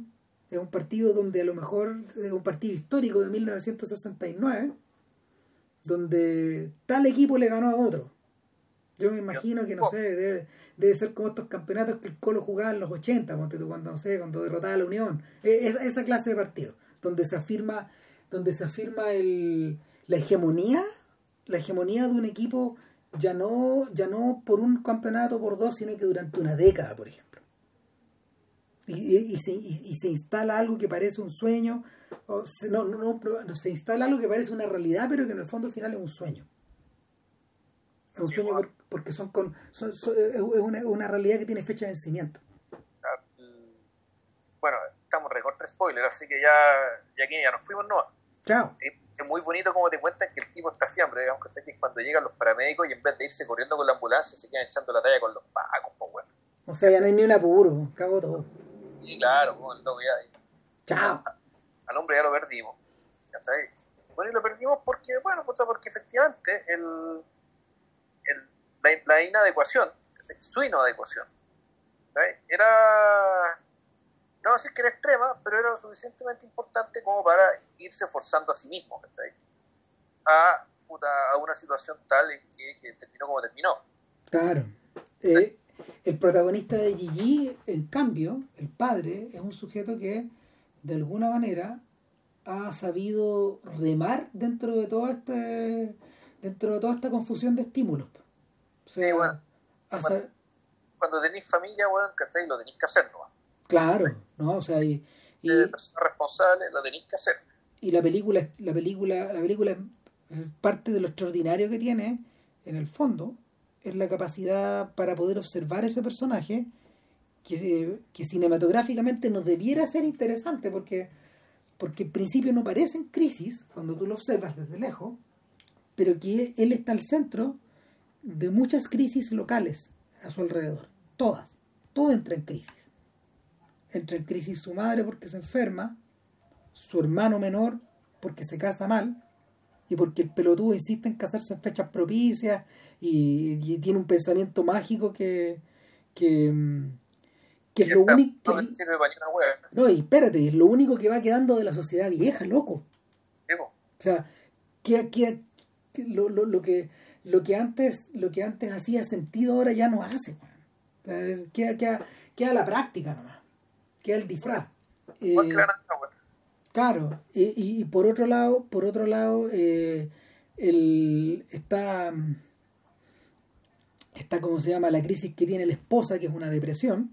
es un partido donde a lo mejor es un partido histórico de 1969 donde tal equipo le ganó a otro yo me imagino que, no sé, debe, debe ser como estos campeonatos que el Colo jugaba en los 80, ponte tú, cuando, no sé, cuando derrotaba a la Unión. Eh, Esa, clase de partido, donde se afirma, donde se afirma el, la hegemonía, la hegemonía de un equipo ya no, ya no por un campeonato por dos, sino que durante una década, por ejemplo. Y, y- y se, y- se instala algo que parece un sueño, o se- no, no, no, no, se instala algo que parece una realidad, pero que en el fondo al final es un sueño. Es un Sí, sueño por- porque son con son- son- es una, una realidad que tiene fecha de vencimiento. Ah, Bueno, estamos recorta spoiler, así que ya, ya aquí ya nos fuimos, no. Chao. Es, es muy bonito como te cuentan que el tipo está fiambre, digamos, que es cuando llegan los paramédicos y en vez de irse corriendo con la ambulancia se quedan echando la talla con los pacos, pues bueno. O sea, ya no hay ni un apuro, po, cago todo. Y claro, pues, el loco ya, Chao. al hombre ya lo perdimos. ¿cachai? Bueno, y lo perdimos porque, bueno, porque efectivamente el- la, la inadecuación, su inadecuación, era, no decir que era extrema, pero era lo suficientemente importante como para irse forzando a sí mismo. A, a una situación tal en que, que terminó como terminó. Claro. Eh, el protagonista de Gigi, en cambio, el padre, es un sujeto que de alguna manera ha sabido remar dentro de todo este dentro de toda esta confusión de estímulos. O sea, Sí, bueno. ha Bueno. sab- Cuando tenéis familia, bueno, ¿cachai? Lo tenéis que hacer, ¿no? claro, ¿no? O sea, y, y- De persona responsable, lo tenéis que hacer. y la película la película la película es parte de lo extraordinario que tiene en el fondo es la capacidad para poder observar ese personaje que, que cinematográficamente nos debiera ser interesante porque porque en principio no parece en crisis cuando tú lo observas desde lejos pero que él está al centro de muchas crisis locales a su alrededor. Todas. Todo entra en crisis. Entra en crisis su madre porque se enferma su hermano menor porque se casa mal y porque el pelotudo insiste en casarse en fechas propicias y, y tiene un pensamiento mágico que que, mm, que es lo único no que- no y espérate es lo único que va quedando de la sociedad vieja loco. O sea que, que- que lo, lo, lo que lo que antes lo que antes hacía sentido ahora ya no hace weón. Queda, queda, queda la práctica nomás queda el disfraz Eh. Claro, y, y- por otro lado, por otro lado, eh, el, está, está, ¿cómo se llama? La crisis que tiene la esposa, que es una depresión,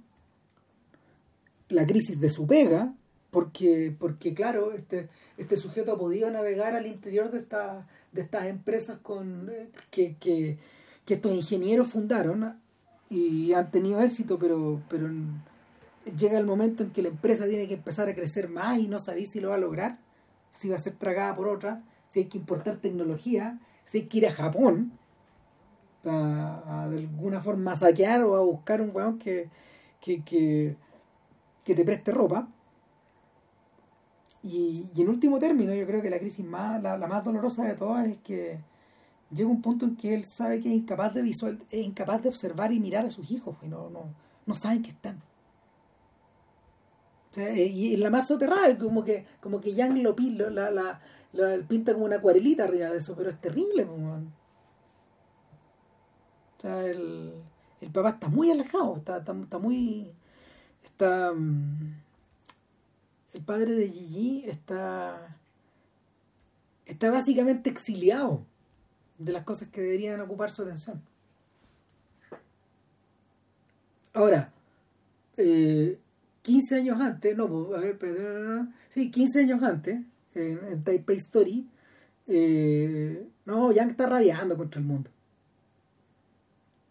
la crisis de su pega, porque, porque claro, este, este sujeto ha podido navegar al interior de, esta, de estas empresas con eh, que, que, que estos ingenieros fundaron y han tenido éxito, pero, pero llega el momento en que la empresa tiene que empezar a crecer más y no sabéis si lo va a lograr, si va a ser tragada por otra, si hay que importar tecnología, si hay que ir a Japón a, de alguna forma saquear o a buscar un weón que, que, que, te preste ropa. Y, en último término, yo creo que la crisis más, la, más dolorosa de todas es que llega un punto en que él sabe que es incapaz de visual, es incapaz de observar y mirar a sus hijos, y no, no, no saben que están. Eh, y la más soterrada, como que, como que Yang lo, la, pinta como una acuarelita arriba de eso, pero es terrible. o sea, el, el, papá está muy alejado, está, está, muy... Está, mm, el padre de Gigi está, está básicamente exiliado de las cosas que deberían ocupar su atención. Ahora, eh, 15 años antes, no, pues, a ver, sí, 15 años antes, en, Taipei Story, eh, no, Yang está rabiando contra el mundo.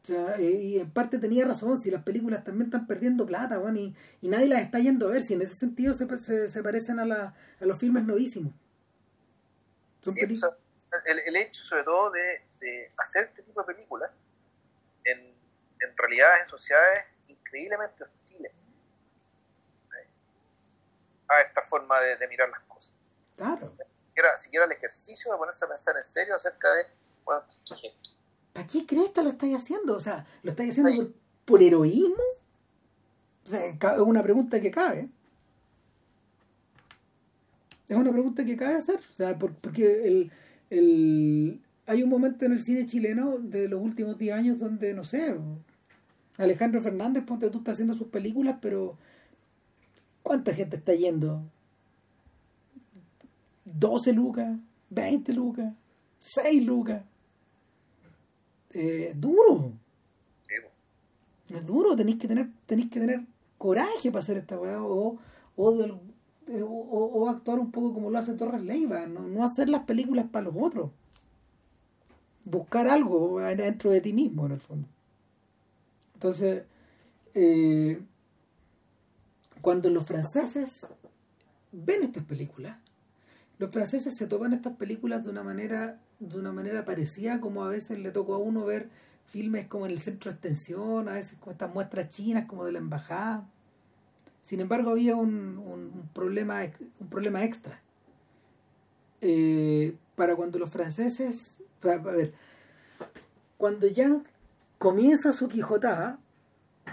O sea, eh, y en parte tenía razón, si las películas también están perdiendo plata, bueno, y, y, nadie las está yendo a ver, si en ese sentido se, se, parecen a, la, a los filmes novísimos. Son sí, el, el, hecho sobre todo de, de, hacer este tipo de películas en, en realidad en sociedades increíblemente hostiles a esta forma de, mirar las cosas. Claro. Siquiera, siquiera, el ejercicio de ponerse a pensar en serio acerca de, bueno, ¿qué es esto? ¿Para qué crees que lo estáis haciendo? O sea, ¿lo estáis haciendo por, heroísmo? O sea, es una pregunta que cabe. Es una pregunta que cabe hacer. O sea, porque el, el, hay un momento en el cine chileno de los últimos 10 años donde, no sé, Alejandro Fernández, ponte tú, está haciendo sus películas, pero ¿Cuánta gente está yendo? ¿12 lucas? ¿20 lucas? ¿6 lucas? Eh, duro. Es duro, tenéis que tener, tenéis que tener coraje para hacer esta weá o, o, actuar un poco como lo hace Torres Leiva, no, hacer las películas para los otros. Buscar algo dentro de ti mismo, en el fondo. Entonces, eh, cuando los franceses ven estas películas, los franceses se toman estas películas de una manera, de una manera parecida como a veces le tocó a uno ver filmes como en el centro de extensión, a veces con estas muestras chinas como de la embajada. Sin embargo, había un, problema, un problema extra. Eh, para cuando los franceses, a ver, cuando Yang comienza su Quijotada,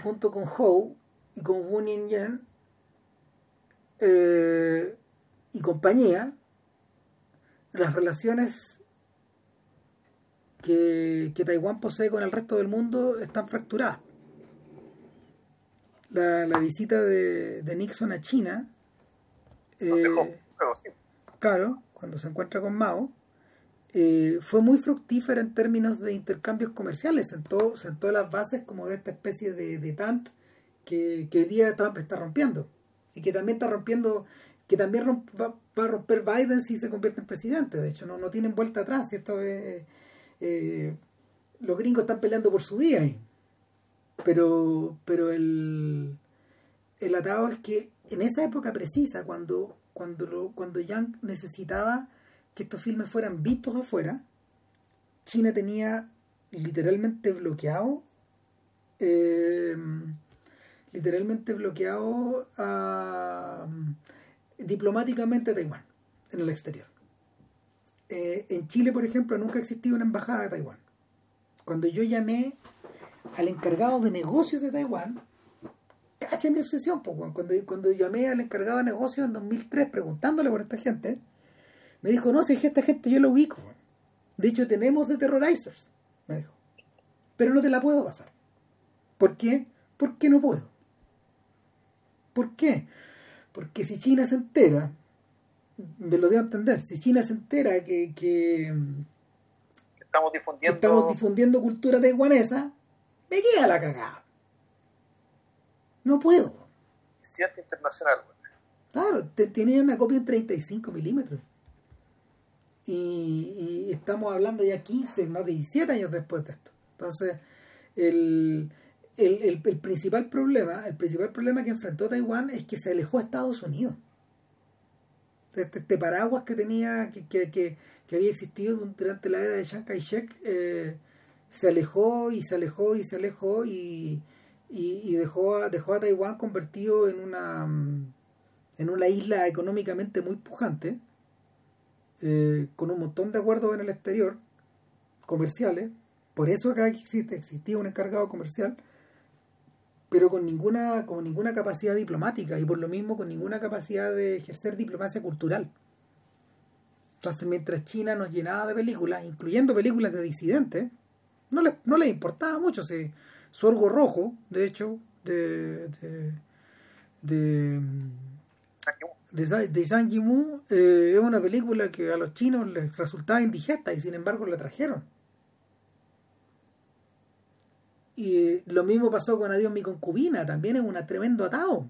junto con Howe y con Wu Yan, eh, y compañía, las relaciones que, Taiwán posee con el resto del mundo están fracturadas. La, visita de, Nixon a China, eh, claro, cuando se encuentra con Mao, eh, fue muy fructífera en términos de intercambios comerciales, sentó, sentó las bases como de esta especie de, de TANT que, que hoy día Trump está rompiendo y que también está rompiendo, que también va, a romper Biden si se convierte en presidente. De hecho, no, no tienen vuelta atrás. Esto es, eh, los gringos están peleando por su vida ahí. Pero, pero el, el atado es que en esa época precisa, cuando, cuando, cuando Yang necesitaba que estos filmes fueran vistos afuera, China tenía literalmente bloqueado eh, literalmente bloqueado diplomáticamente a Taiwán en el exterior. Eh, en Chile, por ejemplo, nunca ha una embajada de Taiwán. Cuando yo llamé al encargado de negocios de Taiwán, caché mi obsesión, pues, cuando, cuando llamé al encargado de negocios en 2003 preguntándole por esta gente, me dijo, no, si es esta gente yo la ubico. De hecho, tenemos de terrorizers, me dijo. Pero no te la puedo pasar. ¿Por qué? Porque no puedo. ¿Por qué? Porque si China se entera, me lo debo entender, si China se entera que, que, estamos, difundiendo... estamos difundiendo cultura taiwanesa, me queda la cagada. No puedo. Cierto internacional. Claro, tiene una copia en 35 milímetros. Y, y, estamos hablando ya 15, más de 17 años después de esto. Entonces, el, el, el, principal problema, el principal problema que enfrentó Taiwán es que se alejó de Estados Unidos. Este, paraguas que tenía, que, que, que, había existido durante la era de Chiang Kai-shek, eh, se alejó y se alejó y se alejó y, y, dejó, a, dejó a Taiwán convertido en una, en una isla económicamente muy pujante, eh, con un montón de acuerdos en el exterior, comerciales. Por eso acá existe, existía un encargado comercial, pero con ninguna, con ninguna capacidad diplomática y por lo mismo con ninguna capacidad de ejercer diplomacia cultural. Entonces, mientras China nos llenaba de películas, incluyendo películas de disidentes, no les, no les importaba mucho. Si, Sorgo Rojo, de hecho, de, de, de, de, Zhang Yimou, eh, es una película que a los chinos les resultaba indigesta y sin embargo la trajeron. Y lo mismo pasó con Adiós mi concubina, también es un tremendo atado.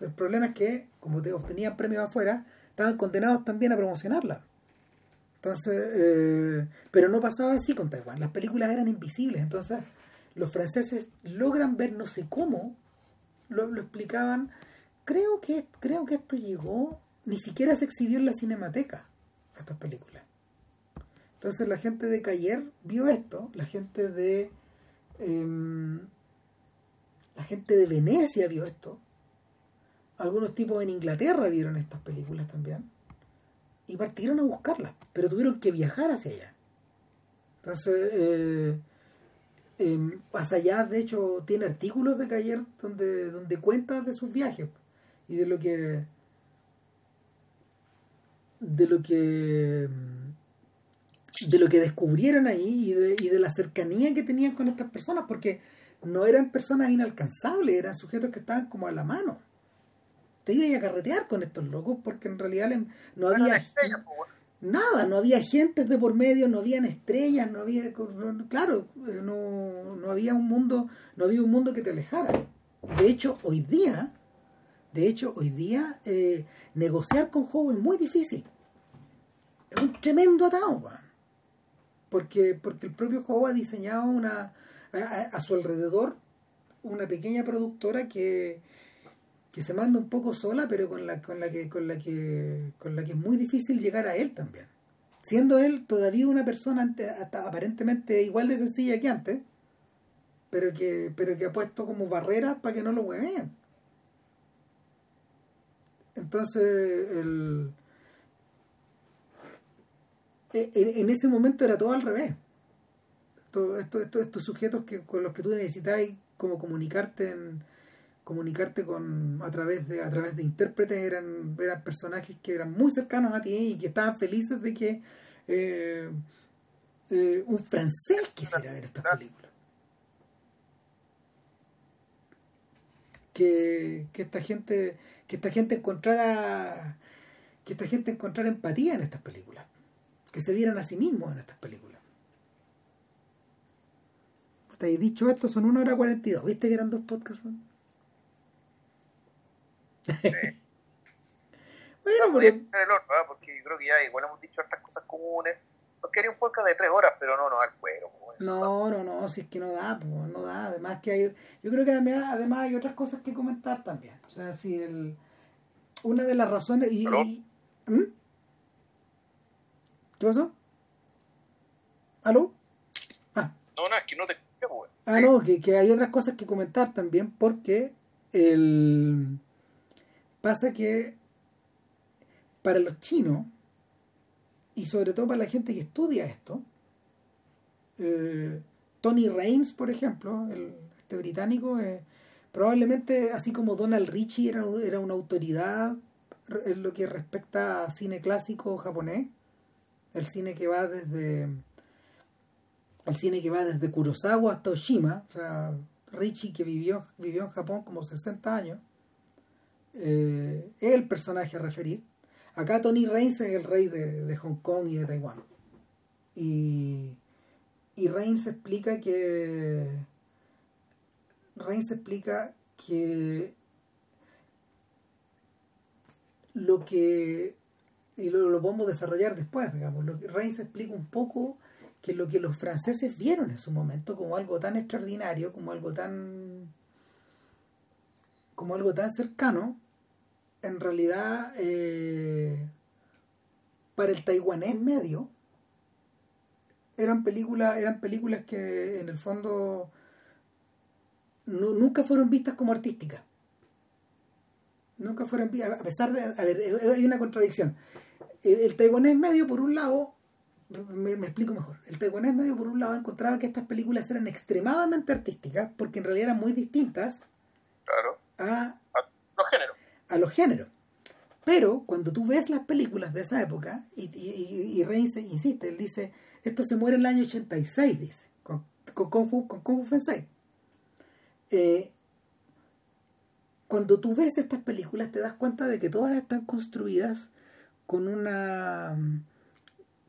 El problema es que, como te obtenían premios afuera, estaban condenados también a promocionarla. Entonces, eh, pero no pasaba así con Taiwán. Las películas eran invisibles. Entonces, los franceses logran ver, no sé cómo, lo, explicaban. Creo que, creo que esto llegó, ni siquiera se exhibió en la cinemateca, estas películas. Entonces, la gente de Cayer vio esto, la gente de. Em, la gente de Venecia vio esto. Algunos tipos en Inglaterra vieron estas películas también y partieron a buscarla, pero tuvieron que viajar hacia allá. Entonces, eh, eh, allá, de hecho, tiene artículos de Cayer donde, donde cuenta de sus viajes y de lo que de lo que de lo que descubrieron ahí y de, y de la cercanía que tenían con estas personas, porque no eran personas inalcanzables, eran sujetos que estaban como a la mano te ibas a carretear con estos locos porque en realidad no había nada, no había gentes de por medio, no habían estrellas, no había claro, eh, no, no había un mundo, no había un mundo que te alejara. De hecho, hoy día, de hecho, hoy día eh, negociar con jóvenes es muy difícil. Es un tremendo atado, porque porque el propio Joe ha diseñado una a su alrededor una pequeña productora que que se manda un poco sola, pero con la, con la que, con la que, con la que es muy difícil llegar a él también. Siendo él todavía una persona aparentemente igual de sencilla que antes, pero que, pero que ha puesto como barreras para que no lo hueven. Entonces, el, en, ese momento era todo al revés. estos sujetos que, con los que tú necesitas como comunicarte en, comunicarte con a través de a través de intérpretes eran eran personajes que eran muy cercanos a ti y que estaban felices de que eh, eh, un francés quisiera ver estas películas. Que, que esta gente que esta gente encontrara que esta gente encontrara empatía en estas películas que se vieran a sí mismos en estas películas he dicho esto son una hora cuarenta y dos viste que eran dos podcasts bueno, porque... el porque yo creo que ya igual hemos dicho estas cosas comunes. No quería un podcast de tres horas, pero no, no al cuero. No, no, no, si es que no da, pues, no da. Además que hay, yo creo que además, además hay otras cosas que comentar también. O sea, si el, una de las razones y, ¿Mm? ¿Qué pasó? ¿Aló? Ah. No, no, es que no te escucho, Ah, no, que, que hay otras cosas que comentar también porque el Pasa que para los chinos, y sobre todo para la gente que estudia esto, eh, Tony Reigns, por ejemplo, el, este británico, eh, probablemente así como Donald Ritchie era, era una autoridad en lo que respecta a cine clásico japonés, el cine que va desde el cine que va desde Kurosawa hasta Oshima, o sea, Ritchie que vivió, vivió en Japón como 60 años, eh, es el personaje a referir. Acá Tony Reigns es el rey de, Hong Kong y de Taiwán. Y, y Reigns explica que. Reigns explica que lo que. Y lo, lo podemos desarrollar después, digamos. Lo que explica un poco que lo que los franceses vieron en su momento como algo tan extraordinario, como algo tan. como algo tan cercano, en realidad, eh, para el taiwanés medio, eran películas, eran películas que en el fondo nunca fueron vistas como artísticas. Nunca fueron vistas, a pesar de, a ver, hay una contradicción. El, taiwanés medio, por un lado, me, explico mejor. El taiwanés medio, por un lado, encontraba que estas películas eran extremadamente artísticas, porque en realidad eran muy distintas a, los géneros. A los géneros. Pero cuando tú ves las películas de esa época, y, y, y, insiste, él dice, esto se muere en el año 86, dice, con, con Kung Fu, con Kung Fu eh, cuando tú ves estas películas te das cuenta de que todas están construidas con una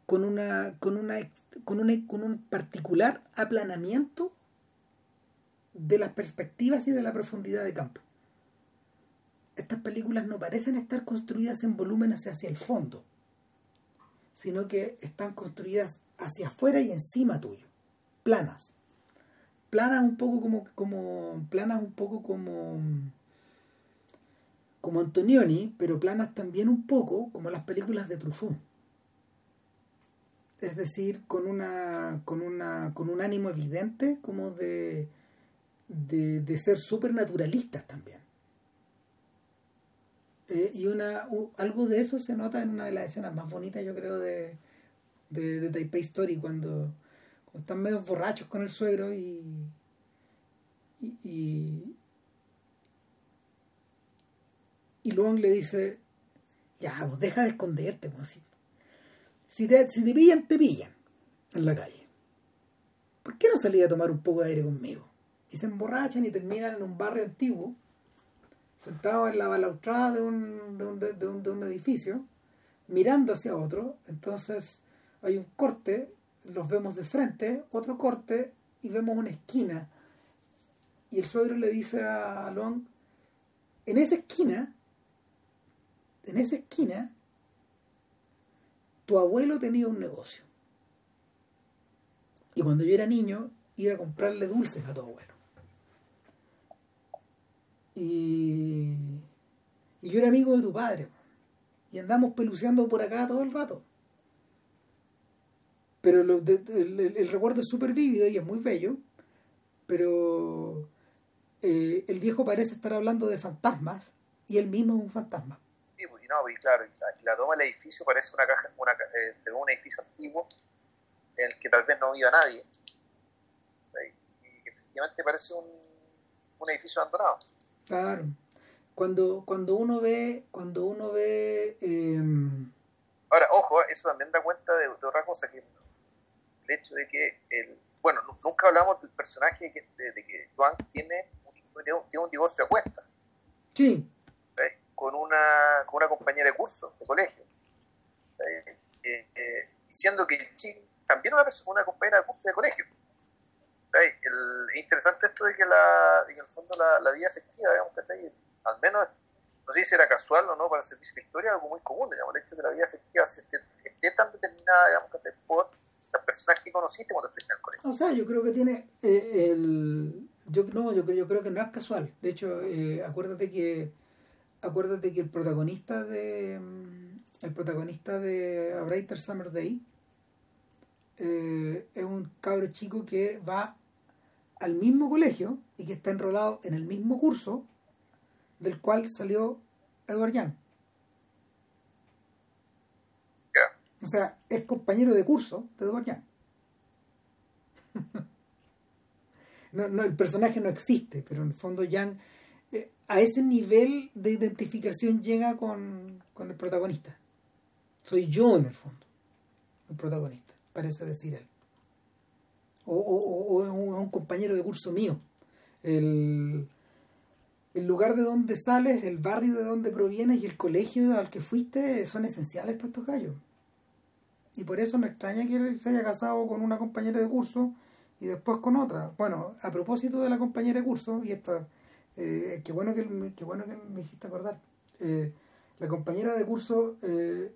con una con una con, con un particular aplanamiento de las perspectivas y de la profundidad de campo. Estas películas no parecen estar construidas en volúmenes hacia el fondo, sino que están construidas hacia afuera y encima tuyo, planas. Planas un poco como, como planas un poco como como Antonioni, pero planas también un poco como las películas de Truffaut. Es decir, con una con una con un ánimo evidente como de de, de ser supernaturalistas también. Eh, y una algo de eso se nota en una de las escenas más bonitas, yo creo, de, de, Taipei Story, cuando, están medio borrachos con el suegro y, y, Luong le dice, ya, pues deja de esconderte, pues, si, si, te, si te pillan, te pillan en la calle. ¿Por qué no salí a tomar un poco de aire conmigo? Y se emborrachan y terminan en un barrio antiguo sentado en la balaustrada de un, de un, de un, de un edificio, mirando hacia otro, entonces hay un corte, los vemos de frente, otro corte y vemos una esquina. Y el suegro le dice a Long, en esa esquina, en esa esquina, tu abuelo tenía un negocio. Y cuando yo era niño, iba a comprarle dulces a tu abuelo. Y, y yo era amigo de tu padre. Y andamos peluceando por acá todo el rato. Pero el, recuerdo es súper vívido y es muy bello. Pero eh, el viejo parece estar hablando de fantasmas y él mismo es un fantasma. Pues, no, y claro, la, toma del edificio parece una caja, una, este, un edificio antiguo en el que tal vez no viva nadie. Y efectivamente parece un, un edificio abandonado. Claro. Cuando, cuando uno ve, cuando uno ve em, Ahora, ojo, eso también da cuenta de, otra cosa que el hecho de que el, bueno, nunca hablamos del personaje de, que Juan tiene un, tiene un divorcio a cuesta. Sí. Con una, con una compañera de curso, de colegio. Eh, eh, diciendo que también una, una compañera de curso de colegio es interesante esto de que, la, en el fondo la, la vida efectiva, digamos, ¿cachai? Al menos, no sé si era casual o no para el servicio de historia, algo muy común, digamos, el hecho de que la vida efectiva esté, tan determinada, digamos, ¿cachai? Por las personas que conociste cuando estuviste en el colegio. O sea, yo creo que tiene eh, el... Yo, no, yo, yo creo que no es casual. De hecho, eh, acuérdate que acuérdate que el protagonista de el protagonista de A Brighter Summer Day eh, es un cabro chico que va al mismo colegio y que está enrolado en el mismo curso del cual salió Edward Young. O sea, es compañero de curso de Edward Young. no, el personaje no existe, pero en el fondo Young a ese nivel de identificación llega con, con el protagonista. Soy yo en el fondo, el protagonista, parece decir él o, o, un compañero de curso mío. El, el lugar de donde sales, el barrio de donde provienes y el colegio al que fuiste son esenciales para estos gallos. Y por eso me extraña que se haya casado con una compañera de curso y después con otra. Bueno, a propósito de la compañera de curso, y esto, eh, qué, bueno que, bueno que me hiciste acordar. Eh, la compañera de curso eh,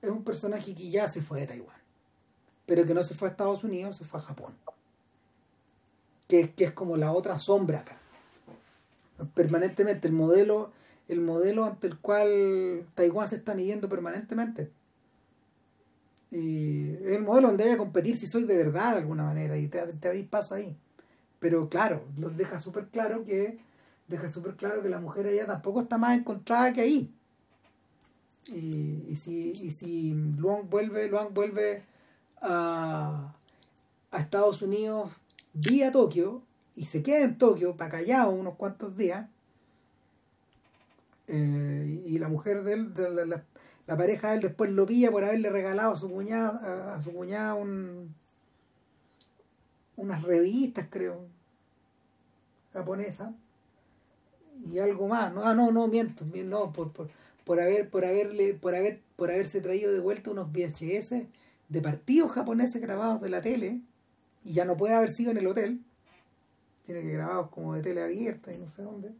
es un personaje que ya se fue de Taiwán pero que no se fue a Estados Unidos, se fue a Japón. Que, que es como la otra sombra acá. Permanentemente el modelo, el modelo ante el cual Taiwán se está midiendo permanentemente. Es el modelo donde hay que competir si soy de verdad de alguna manera y te, te paso ahí. Pero claro, lo deja súper claro que deja súper claro que la mujer allá tampoco está más encontrada que ahí. Y, si, y si Luang vuelve, Luang vuelve a, a Estados Unidos vía Tokio y se queda en Tokio para callado unos cuantos días, eh, y la mujer de él, la, pareja de él después lo pilla por haberle regalado a su cuñada, a, su cuñada un, unas revistas, creo, japonesas y algo más. No, ah, no, no, miento, no, por, por, por haber, por haberle, por haber, por haberse traído de vuelta unos VHS de partidos japoneses grabados de la tele, y ya no puede haber sido en el hotel, tiene que grabados como de tele abierta y no sé dónde.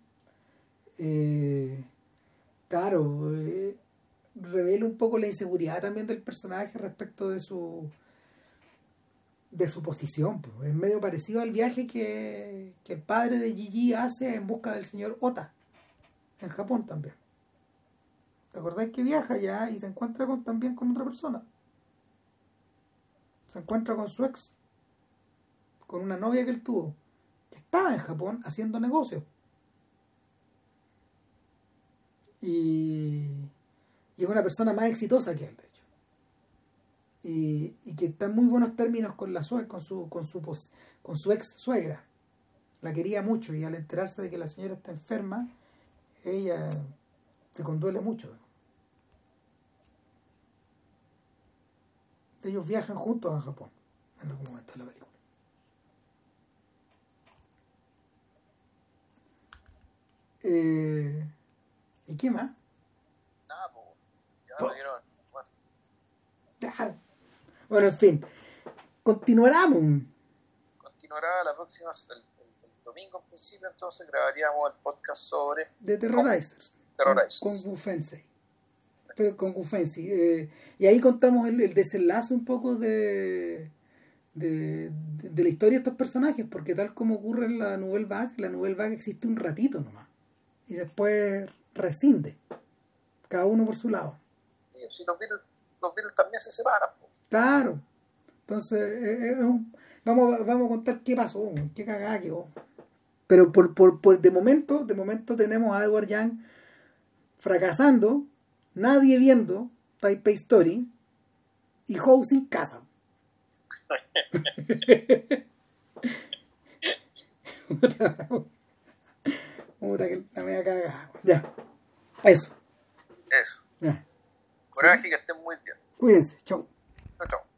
Eh, claro, eh, revela un poco la inseguridad también del personaje respecto de su de su posición. Es medio parecido al viaje que, que, el padre de Gigi hace en busca del señor Ota, en Japón también. ¿Te acordás que viaja ya y se encuentra con, también con otra persona? Se encuentra con su ex, con una novia que él tuvo, que estaba en Japón haciendo negocios. Y, y es una persona más exitosa que él. Y, y que está en muy buenos términos con la con su, con su con su ex suegra. La quería mucho y al enterarse de que la señora está enferma, ella se conduele mucho. Ellos viajan juntos a Japón en algún momento de la película. Eh, ¿Y qué más? Nada, pues. Ya lo dieron. Bueno. Bueno, en fin. Continuaremos. Continuará la próxima, el, el, el, domingo en principio, entonces grabaríamos el podcast sobre. De Terrorizers. Terrorizers. Con, Pero con Gufensi. Eh, y ahí contamos el, el, desenlace un poco de, de, de, de, la historia de estos personajes, porque tal como ocurre en la Nouvelle Vague, la Nouvelle Vague existe un ratito nomás. Y después rescinde, cada uno por su lado. Sí, si los Beatles, los Beatles también se separan. Claro. Entonces, es un, vamos, vamos a contar qué pasó, qué cagada quedó. Pero por, por, por, de momento, de momento tenemos a Edward Young fracasando, nadie viendo Taipei Story y Howe sin casa. Puta que la media cagada. Ya. Eso. Eso. Ya. Coraje, ¿Sí? que estén muy bien. Cuídense. Chau. Chau, chau.